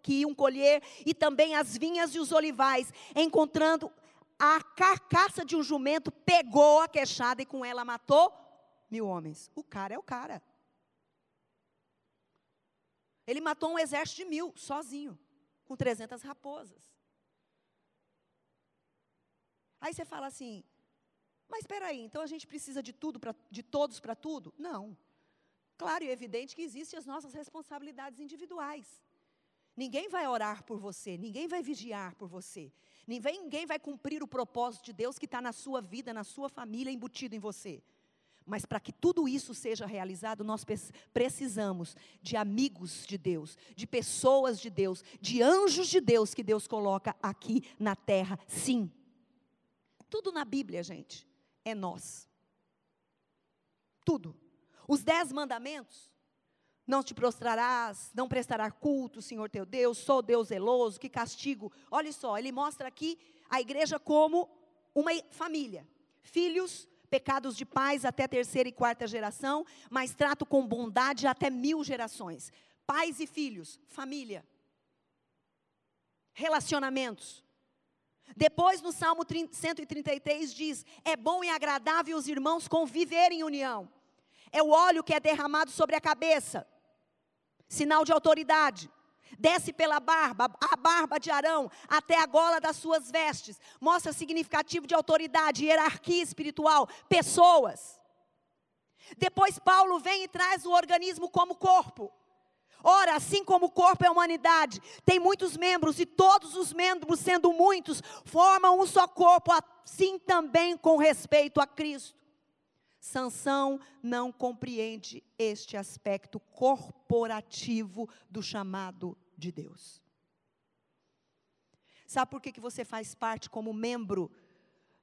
Speaker 2: que iam colher, e também as vinhas e os olivais, encontrando a carcaça de um jumento, pegou a queixada e com ela matou mil homens. O cara é o cara. Ele matou um exército de mil, sozinho, com 300 raposas. Aí você fala assim, mas espera aí, então a gente precisa de tudo, pra, de todos para tudo? Não. Claro e evidente que existem as nossas responsabilidades individuais. Ninguém vai orar por você, ninguém vai vigiar por você, ninguém, ninguém vai cumprir o propósito de Deus que está na sua vida, na sua família, embutido em você. Mas para que tudo isso seja realizado, nós precisamos de amigos de Deus, de pessoas de Deus, de anjos de Deus que Deus coloca aqui na terra. Sim. Tudo na Bíblia, gente, é nós. Tudo. Os dez mandamentos não te prostrarás, não prestarás culto, Senhor teu Deus, sou Deus zeloso, que castigo. Olha só, ele mostra aqui a igreja como uma família. Filhos, pecados de pais até terceira e quarta geração, mas trato com bondade até mil gerações. Pais e filhos, família. Relacionamentos. Depois, no Salmo 133, diz: É bom e agradável os irmãos conviverem em união. É o óleo que é derramado sobre a cabeça sinal de autoridade. Desce pela barba, a barba de Arão, até a gola das suas vestes. Mostra significativo de autoridade, hierarquia espiritual, pessoas. Depois Paulo vem e traz o organismo como corpo. Ora, assim como o corpo é a humanidade, tem muitos membros, e todos os membros, sendo muitos, formam um só corpo, assim também com respeito a Cristo. Sansão não compreende este aspecto corporativo do chamado de Deus. Sabe por que, que você faz parte como membro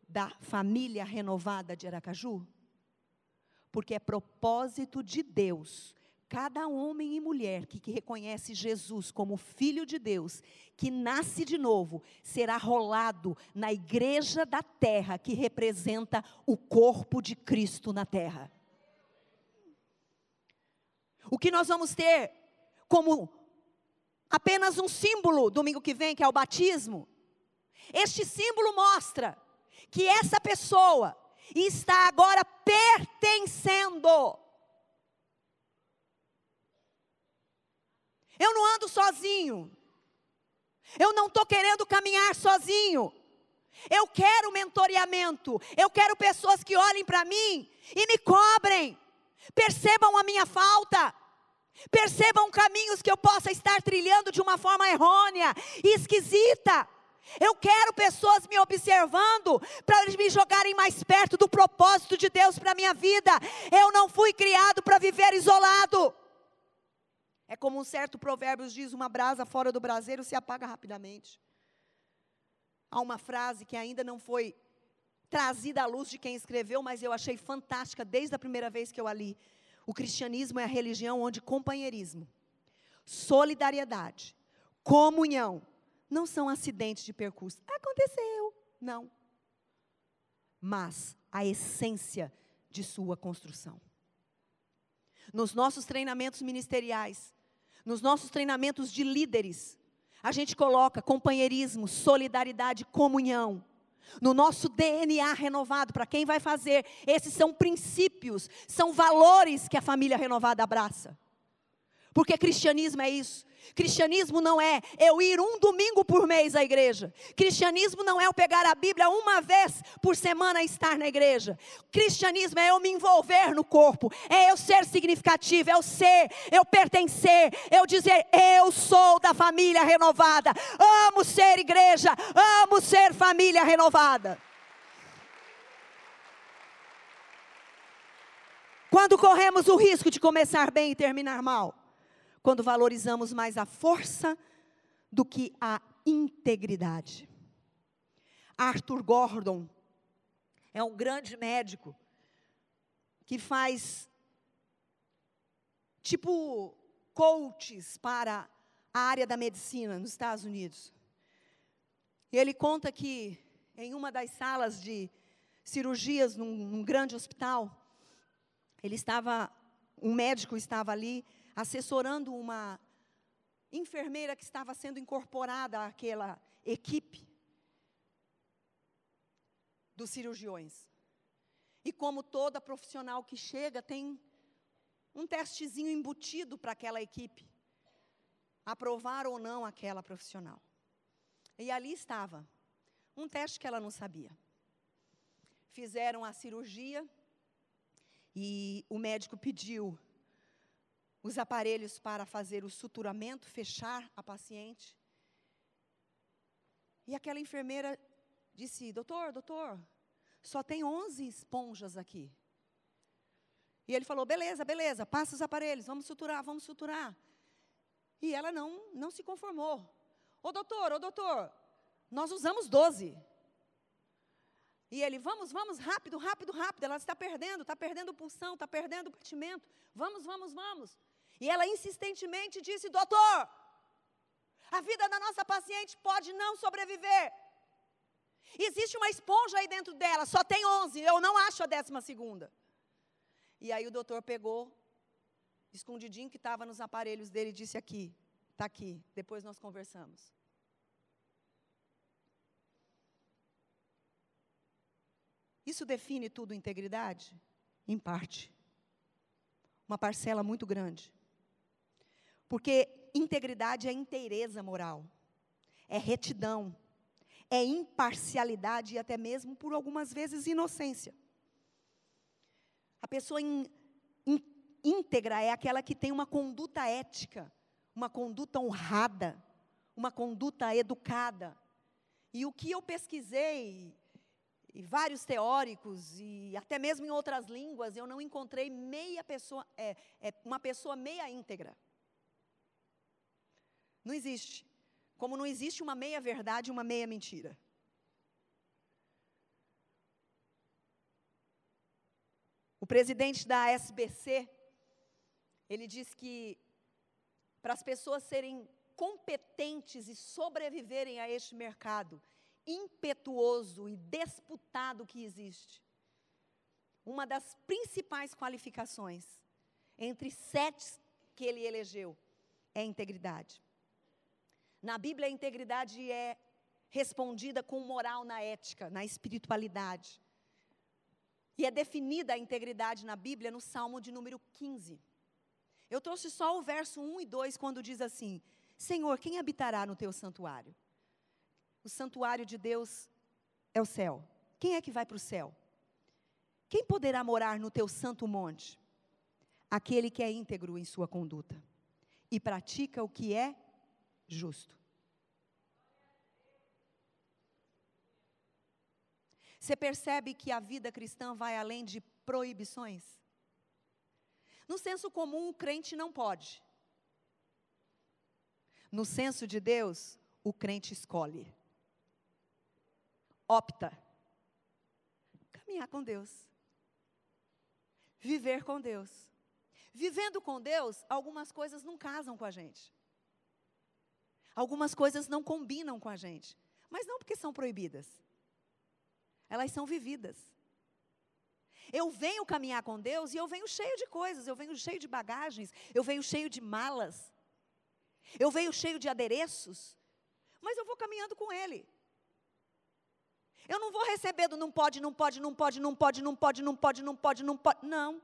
Speaker 2: da família renovada de Aracaju? Porque é propósito de Deus cada homem e mulher que, que, reconhece Jesus como Filho de Deus, que nasce de novo, será rolado na igreja da terra, que representa o corpo de Cristo na terra. O que nós vamos ter como apenas um símbolo domingo que vem, que é o batismo. Este símbolo mostra que essa pessoa está agora pertencendo Eu não ando sozinho. Eu não estou querendo caminhar sozinho. Eu quero mentoreamento. Eu quero pessoas que olhem para mim e me cobrem. Percebam a minha falta. Percebam caminhos que eu possa estar trilhando de uma forma errônea e esquisita. Eu quero pessoas me observando para me jogarem mais perto do propósito de Deus para a minha vida. Eu não fui criado para viver isolado. É como um certo provérbio diz: uma brasa fora do braseiro se apaga rapidamente. há uma frase que ainda não foi trazida à luz de quem escreveu, mas eu achei fantástica desde a primeira vez que eu a li. O cristianismo é a religião onde companheirismo, solidariedade, comunhão não são acidentes de percurso. Aconteceu, não. Mas a essência de sua construção. Nos nossos treinamentos ministeriais, nos nossos treinamentos de líderes, a gente coloca companheirismo, solidariedade, comunhão. No nosso DNA renovado, para quem vai fazer, esses são princípios, são valores que a família renovada abraça. Porque cristianismo é isso. Cristianismo não é eu ir um domingo por mês à igreja. Cristianismo não é eu pegar a Bíblia uma vez por semana e estar na igreja. Cristianismo é eu me envolver no corpo, é eu ser significativo, é eu ser, eu pertencer, eu dizer eu sou da família renovada. Amo ser igreja, amo ser família renovada. Quando corremos o risco de começar bem e terminar mal? Quando valorizamos mais a força do que a integridade. Arthur Gordon é um grande médico que faz tipo coaches para a área da medicina nos Estados Unidos. E ele conta que em uma das salas de cirurgias num, num grande hospital, ele estava, um médico estava ali assessorando uma enfermeira que estava sendo incorporada àquela equipe dos cirurgiões. E como toda profissional que chega, tem um testezinho embutido para aquela equipe. Aprovar ou não aquela profissional. E ali estava, um teste que ela não sabia. Fizeram a cirurgia e o médico pediu os aparelhos para fazer o suturamento, fechar a paciente. E aquela enfermeira disse: Doutor, doutor, só tem 11 esponjas aqui. E ele falou: Beleza, beleza, passa os aparelhos, vamos suturar, vamos suturar. E ela não, não se conformou. Ô doutor, ô doutor, nós usamos 12. E ele, vamos, vamos, rápido, rápido, rápido. Ela está perdendo, está perdendo pulsão, está perdendo o batimento. Vamos, vamos, vamos. E ela insistentemente disse: Doutor, a vida da nossa paciente pode não sobreviver. Existe uma esponja aí dentro dela, só tem 11, eu não acho a décima segunda. E aí o doutor pegou, escondidinho que estava nos aparelhos dele, e disse: Aqui, está aqui, depois nós conversamos. Isso define tudo integridade? Em parte. Uma parcela muito grande. Porque integridade é inteireza moral, é retidão, é imparcialidade e até mesmo, por algumas vezes, inocência. A pessoa in, in, íntegra é aquela que tem uma conduta ética, uma conduta honrada, uma conduta educada. E o que eu pesquisei, e vários teóricos, e até mesmo em outras línguas, eu não encontrei meia pessoa, é, é uma pessoa meia íntegra. Não existe. Como não existe uma meia verdade e uma meia mentira. O presidente da SBC, ele diz que para as pessoas serem competentes e sobreviverem a este mercado impetuoso e disputado que existe, uma das principais qualificações, entre sete que ele elegeu, é integridade. Na Bíblia, a integridade é respondida com moral na ética, na espiritualidade. E é definida a integridade na Bíblia no Salmo de número 15. Eu trouxe só o verso 1 e 2 quando diz assim: Senhor, quem habitará no teu santuário? O santuário de Deus é o céu. Quem é que vai para o céu? Quem poderá morar no teu santo monte? Aquele que é íntegro em sua conduta e pratica o que é justo. Você percebe que a vida cristã vai além de proibições? No senso comum, o crente não pode. No senso de Deus, o crente escolhe. opta caminhar com Deus. Viver com Deus. Vivendo com Deus, algumas coisas não casam com a gente. Algumas coisas não combinam com a gente. Mas não porque são proibidas. Elas são vividas. Eu venho caminhar com Deus e eu venho cheio de coisas, eu venho cheio de bagagens, eu venho cheio de malas, eu venho cheio de adereços, mas eu vou caminhando com Ele. Eu não vou recebendo não pode, não pode, não pode, não pode, não pode, não pode, não pode, não pode. Não.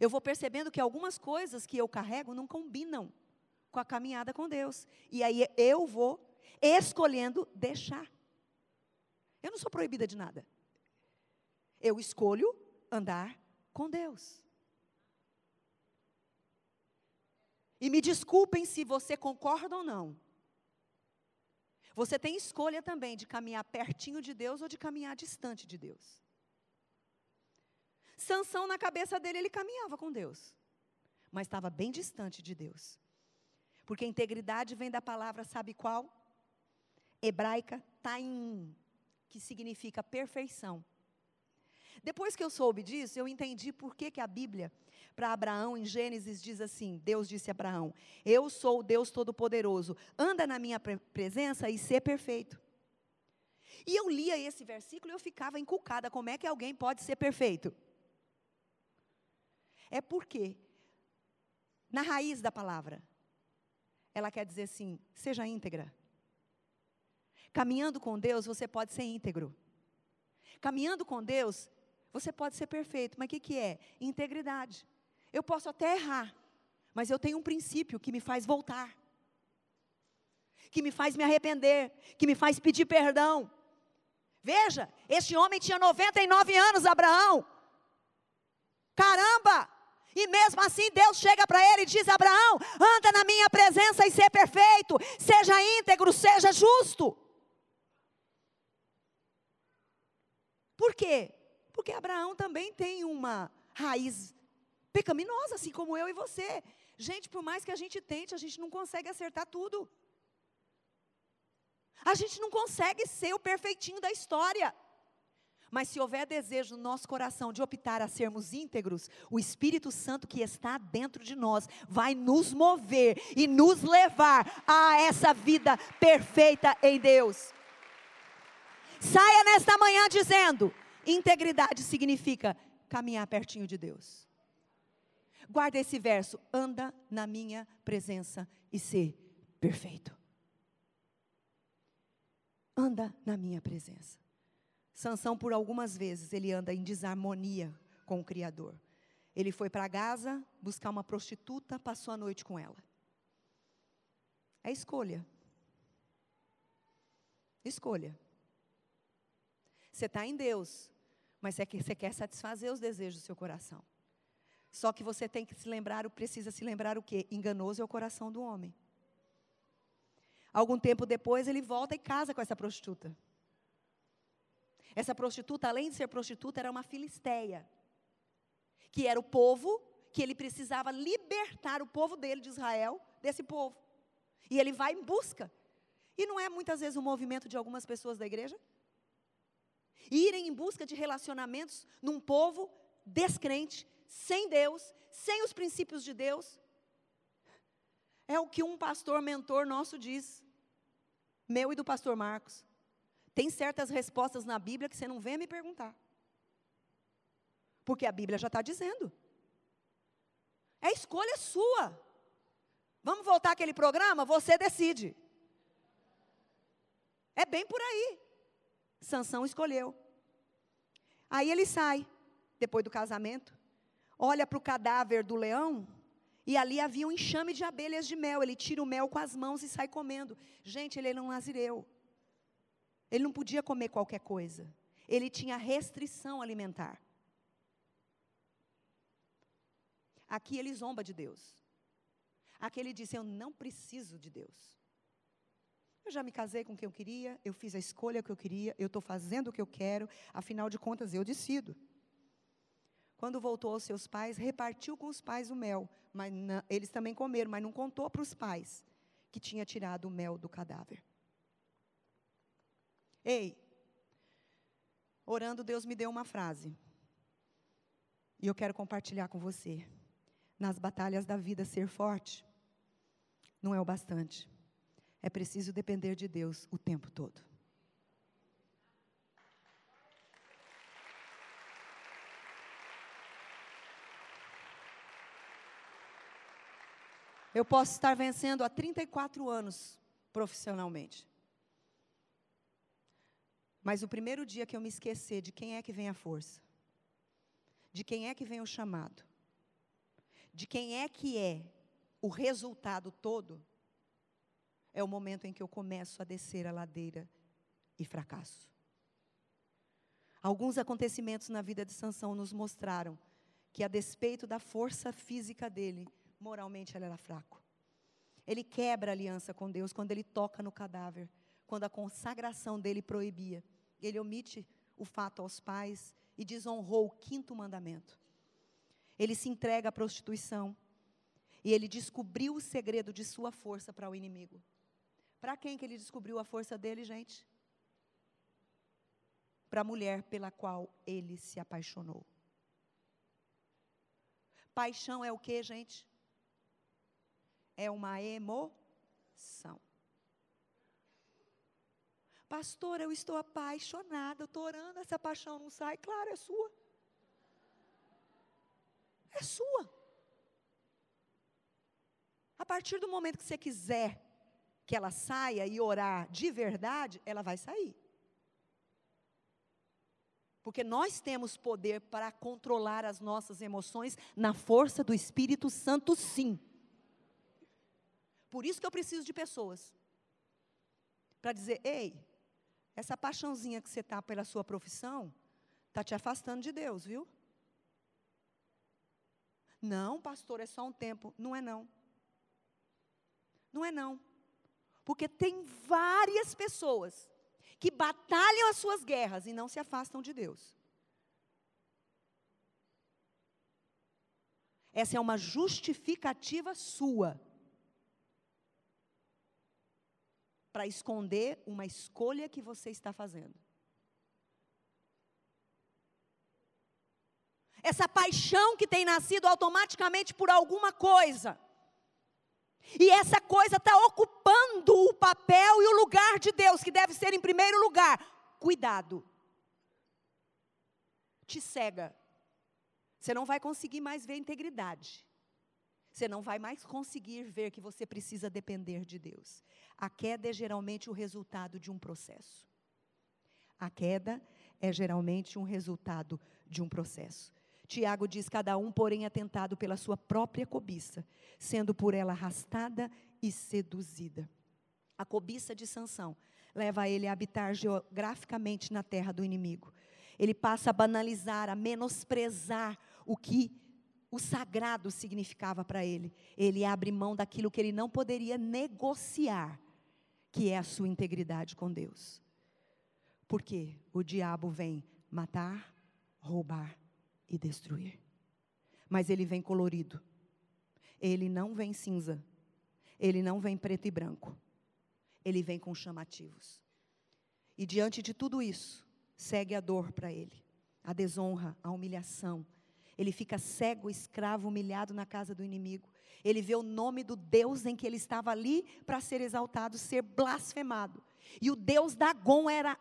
Speaker 2: Eu vou percebendo que algumas coisas que eu carrego não combinam com a caminhada com Deus. E aí eu vou escolhendo deixar. Eu não sou proibida de nada. Eu escolho andar com Deus. E me desculpem se você concorda ou não. Você tem escolha também de caminhar pertinho de Deus ou de caminhar distante de Deus. Sansão, na cabeça dele, ele caminhava com Deus, mas estava bem distante de Deus. Porque integridade vem da palavra, sabe qual? Hebraica, taim, que significa perfeição. Depois que eu soube disso, eu entendi por que, que a Bíblia, para Abraão, em Gênesis, diz assim: Deus disse a Abraão: Eu sou o Deus Todo-Poderoso, anda na minha presença e ser perfeito. E eu lia esse versículo e eu ficava encucada: como é que alguém pode ser perfeito? É porque, na raiz da palavra, ela quer dizer assim: seja íntegra. Caminhando com Deus, você pode ser íntegro. Caminhando com Deus, você pode ser perfeito, mas o que, que é? Integridade. Eu posso até errar, mas eu tenho um princípio que me faz voltar, que me faz me arrepender, que me faz pedir perdão. Veja, este homem tinha 99 anos, Abraão. Caramba! E mesmo assim Deus chega para ele e diz: Abraão, anda na minha presença e ser perfeito, seja íntegro, seja justo. Por quê? Porque Abraão também tem uma raiz pecaminosa, assim como eu e você. Gente, por mais que a gente tente, a gente não consegue acertar tudo. A gente não consegue ser o perfeitinho da história. Mas se houver desejo no nosso coração de optar a sermos íntegros, o Espírito Santo que está dentro de nós vai nos mover e nos levar a essa vida perfeita em Deus. Saia nesta manhã dizendo: Integridade significa caminhar pertinho de Deus. Guarda esse verso: anda na minha presença e ser perfeito. Anda na minha presença. Sansão, por algumas vezes, ele anda em desarmonia com o Criador. Ele foi para Gaza buscar uma prostituta, passou a noite com ela. É escolha. Escolha. Você está em Deus, mas é que você quer satisfazer os desejos do seu coração. Só que você tem que se lembrar, precisa se lembrar o quê? Enganoso é o coração do homem. Algum tempo depois, ele volta e casa com essa prostituta. Essa prostituta, além de ser prostituta, era uma filisteia, que era o povo que ele precisava libertar o povo dele, de Israel, desse povo. E ele vai em busca. E não é muitas vezes o movimento de algumas pessoas da igreja? irem em busca de relacionamentos num povo descrente, sem Deus, sem os princípios de Deus. É o que um pastor mentor nosso diz, meu e do pastor Marcos. Tem certas respostas na Bíblia que você não vem me perguntar. Porque a Bíblia já está dizendo. É escolha sua. Vamos voltar àquele programa? Você decide. É bem por aí. Sansão escolheu. Aí ele sai, depois do casamento, olha para o cadáver do leão, e ali havia um enxame de abelhas de mel. Ele tira o mel com as mãos e sai comendo. Gente, ele era um nazireu. Ele não podia comer qualquer coisa. Ele tinha restrição alimentar. Aqui ele zomba de Deus. Aqui ele disse: Eu não preciso de Deus. Eu já me casei com quem eu queria, eu fiz a escolha que eu queria, eu estou fazendo o que eu quero, afinal de contas eu decido. Quando voltou aos seus pais, repartiu com os pais o mel, mas não, eles também comeram, mas não contou para os pais que tinha tirado o mel do cadáver. Ei, Orando, Deus me deu uma frase. E eu quero compartilhar com você. Nas batalhas da vida, ser forte não é o bastante. É preciso depender de Deus o tempo todo. Eu posso estar vencendo há 34 anos profissionalmente. Mas o primeiro dia que eu me esquecer de quem é que vem a força, de quem é que vem o chamado, de quem é que é o resultado todo, é o momento em que eu começo a descer a ladeira e fracasso. Alguns acontecimentos na vida de Sansão nos mostraram que a despeito da força física dele, moralmente ele era fraco. Ele quebra a aliança com Deus quando ele toca no cadáver, quando a consagração dele proibia ele omite o fato aos pais e desonrou o quinto mandamento. Ele se entrega à prostituição e ele descobriu o segredo de sua força para o inimigo. Para quem que ele descobriu a força dele, gente? Para a mulher pela qual ele se apaixonou. Paixão é o que, gente? É uma emoção. Pastor, eu estou apaixonada, eu estou orando, essa paixão não sai. Claro, é sua. É sua. A partir do momento que você quiser que ela saia e orar de verdade, ela vai sair. Porque nós temos poder para controlar as nossas emoções na força do Espírito Santo, sim. Por isso que eu preciso de pessoas. Para dizer, ei, essa paixãozinha que você está pela sua profissão, está te afastando de Deus, viu? Não, pastor, é só um tempo. Não é não. Não é não. Porque tem várias pessoas que batalham as suas guerras e não se afastam de Deus. Essa é uma justificativa sua para esconder uma escolha que você está fazendo. Essa paixão que tem nascido automaticamente por alguma coisa. E essa coisa está ocupando o papel e o lugar de Deus, que deve ser em primeiro lugar. Cuidado. Te cega. Você não vai conseguir mais ver integridade. Você não vai mais conseguir ver que você precisa depender de Deus. A queda é geralmente o resultado de um processo. A queda é geralmente um resultado de um processo. Tiago diz: cada um, porém, é tentado pela sua própria cobiça, sendo por ela arrastada e seduzida. A cobiça de Sansão leva ele a habitar geograficamente na terra do inimigo. Ele passa a banalizar, a menosprezar o que o sagrado significava para ele. Ele abre mão daquilo que ele não poderia negociar que é a sua integridade com Deus. Porque o diabo vem matar, roubar e destruir. Mas ele vem colorido. Ele não vem cinza. Ele não vem preto e branco. Ele vem com chamativos. E diante de tudo isso, segue a dor para ele, a desonra, a humilhação. Ele fica cego, escravo, humilhado na casa do inimigo. Ele vê o nome do Deus em que ele estava ali para ser exaltado, ser blasfemado. E o Deus Dagon era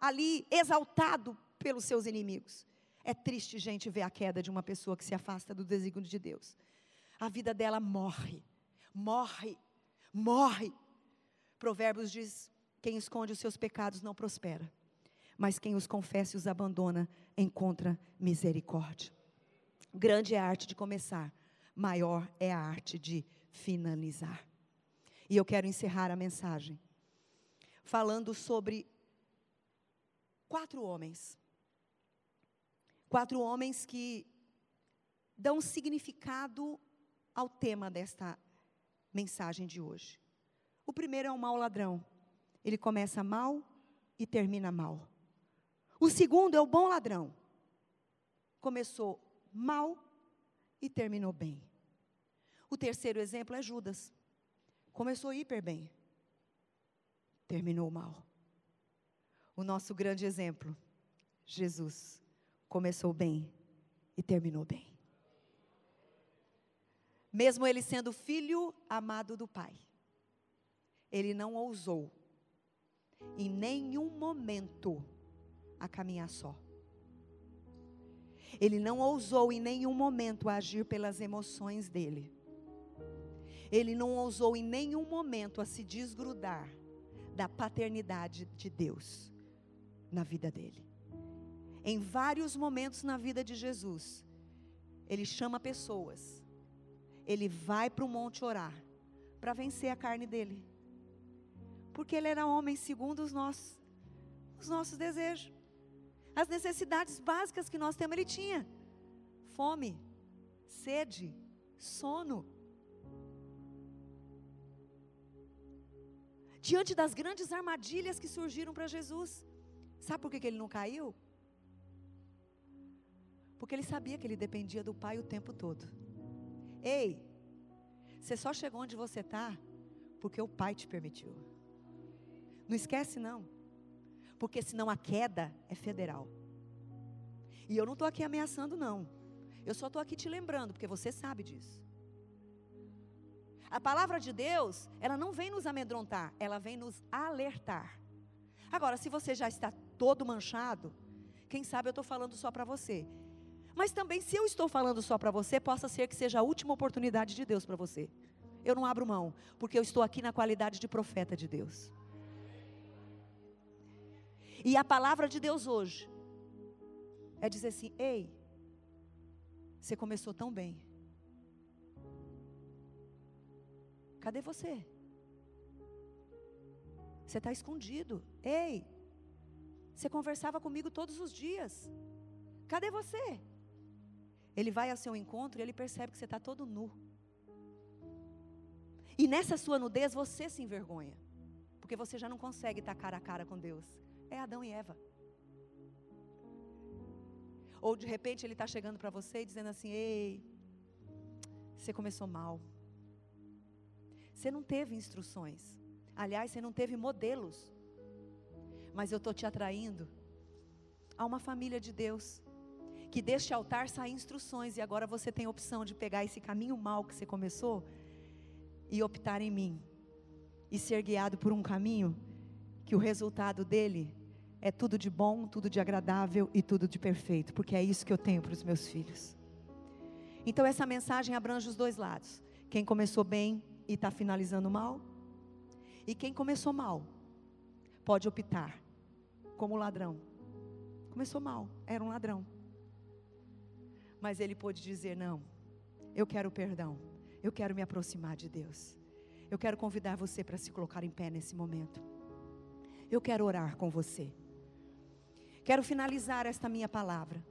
Speaker 2: ali exaltado pelos seus inimigos. É triste, gente, ver a queda de uma pessoa que se afasta do desígnio de Deus. A vida dela morre, morre, morre. Provérbios diz: quem esconde os seus pecados não prospera, mas quem os confessa e os abandona encontra misericórdia. Grande é a arte de começar, maior é a arte de finalizar. E eu quero encerrar a mensagem falando sobre quatro homens. Quatro homens que dão significado ao tema desta mensagem de hoje. O primeiro é um mau ladrão. Ele começa mal e termina mal. O segundo é o bom ladrão. Começou mal e terminou bem. O terceiro exemplo é Judas. Começou hiper bem, terminou mal. o nosso grande exemplo, Jesus, começou bem e terminou bem. Mesmo ele sendo filho amado do Pai, ele não ousou, em nenhum momento, a caminhar só. Ele não ousou em nenhum momento agir pelas emoções dele. Ele não ousou em nenhum momento a se desgrudar da paternidade de Deus na vida dele. Em vários momentos na vida de Jesus, ele chama pessoas, ele vai para o monte orar, para vencer a carne dele, porque ele era homem segundo os nossos, os nossos desejos. As necessidades básicas que nós temos, ele tinha: fome, sede, sono. Diante das grandes armadilhas que surgiram para Jesus, sabe por que, que ele não caiu? Porque ele sabia que ele dependia do Pai o tempo todo. Ei, você só chegou onde você está porque o Pai te permitiu. Não esquece, não porque senão a queda é federal. E eu não estou aqui ameaçando, não. Eu só estou aqui te lembrando, porque você sabe disso. A palavra de Deus, ela não vem nos amedrontar, ela vem nos alertar. Agora, se você já está todo manchado, quem sabe eu estou falando só para você. Mas também, se eu estou falando só para você, possa ser que seja a última oportunidade de Deus para você. Eu não abro mão, porque eu estou aqui na qualidade de profeta de Deus. E a palavra de Deus hoje é dizer assim: ei, você começou tão bem. Cadê você? Você está escondido. Ei, você conversava comigo todos os dias. Cadê você? Ele vai ao seu encontro e ele percebe que você está todo nu. E nessa sua nudez você se envergonha. Porque você já não consegue estar cara a cara com Deus é Adão e Eva. Ou de repente ele está chegando para você e dizendo assim: Ei, você começou mal. Você não teve instruções. Aliás, você não teve modelos. Mas eu estou te atraindo a uma família de Deus. Que deste altar saem instruções. E agora você tem a opção de pegar esse caminho mal que você começou e optar em mim. E ser guiado por um caminho que o resultado dele é tudo de bom, tudo de agradável e tudo de perfeito, porque é isso que eu tenho para os meus filhos. Então essa mensagem abrange os dois lados: quem começou bem e está finalizando mal, e quem começou mal pode optar como ladrão. Começou mal, era um ladrão, mas ele pôde dizer: não, eu quero perdão, eu quero me aproximar de Deus. Eu quero convidar você para se colocar em pé nesse momento. Eu quero orar com você. Quero finalizar esta minha palavra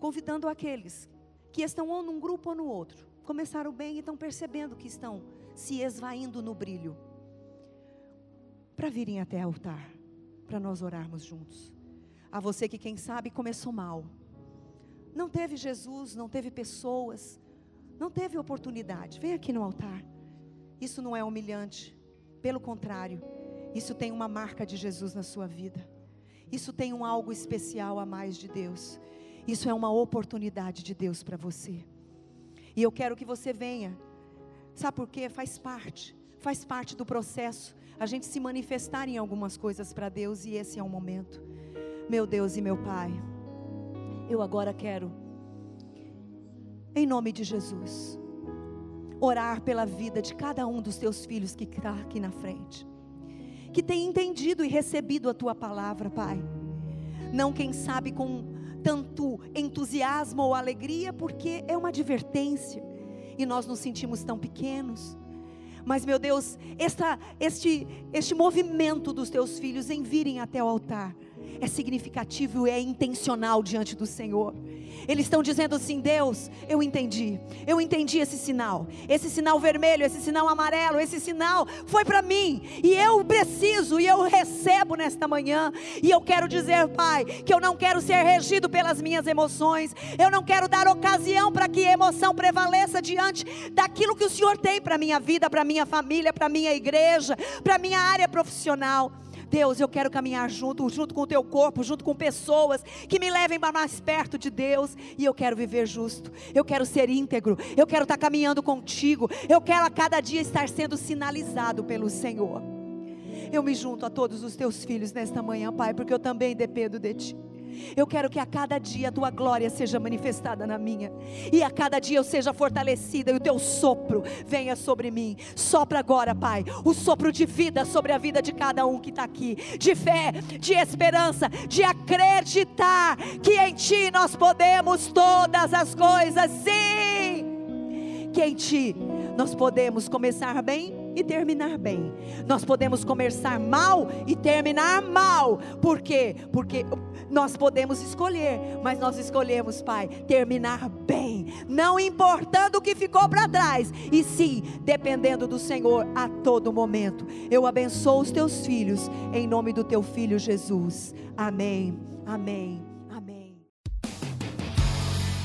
Speaker 2: convidando aqueles que estão ou num grupo ou no outro, começaram bem e estão percebendo que estão se esvaindo no brilho, para virem até o altar, para nós orarmos juntos. A você que, quem sabe, começou mal, não teve Jesus, não teve pessoas, não teve oportunidade, vem aqui no altar. Isso não é humilhante, pelo contrário, isso tem uma marca de Jesus na sua vida. Isso tem um algo especial a mais de Deus. Isso é uma oportunidade de Deus para você. E eu quero que você venha. Sabe por quê? Faz parte. Faz parte do processo. A gente se manifestar em algumas coisas para Deus e esse é o momento. Meu Deus e meu Pai, eu agora quero, em nome de Jesus, orar pela vida de cada um dos teus filhos que está aqui na frente que tem entendido e recebido a tua palavra, Pai. Não, quem sabe, com tanto entusiasmo ou alegria, porque é uma advertência e nós nos sentimos tão pequenos. Mas, meu Deus, este, este movimento dos teus filhos em virem até o altar é significativo e é intencional diante do Senhor. Eles estão dizendo assim: Deus, eu entendi, eu entendi esse sinal, esse sinal vermelho, esse sinal amarelo, esse sinal foi para mim, e eu preciso, e eu recebo nesta manhã, e eu quero dizer, Pai, que eu não quero ser regido pelas minhas emoções, eu não quero dar ocasião para que emoção prevaleça diante daquilo que o Senhor tem para minha vida, para minha família, para minha igreja, para minha área profissional. Deus, eu quero caminhar junto, junto com o teu corpo, junto com pessoas que me levem para mais perto de Deus. E eu quero viver justo, eu quero ser íntegro, eu quero estar caminhando contigo, eu quero a cada dia estar sendo sinalizado pelo Senhor. Eu me junto a todos os teus filhos nesta manhã, Pai, porque eu também dependo de Ti. Eu quero que a cada dia a tua glória seja manifestada na minha, e a cada dia eu seja fortalecida e o teu sopro venha sobre mim. Sopra agora, Pai, o sopro de vida sobre a vida de cada um que está aqui, de fé, de esperança, de acreditar que em Ti nós podemos todas as coisas, sim, que em Ti nós podemos começar bem e terminar bem. Nós podemos começar mal e terminar mal. Por quê? Porque nós podemos escolher, mas nós escolhemos, Pai, terminar bem, não importando o que ficou para trás, e sim dependendo do Senhor a todo momento. Eu abençoo os teus filhos em nome do teu filho Jesus. Amém. Amém.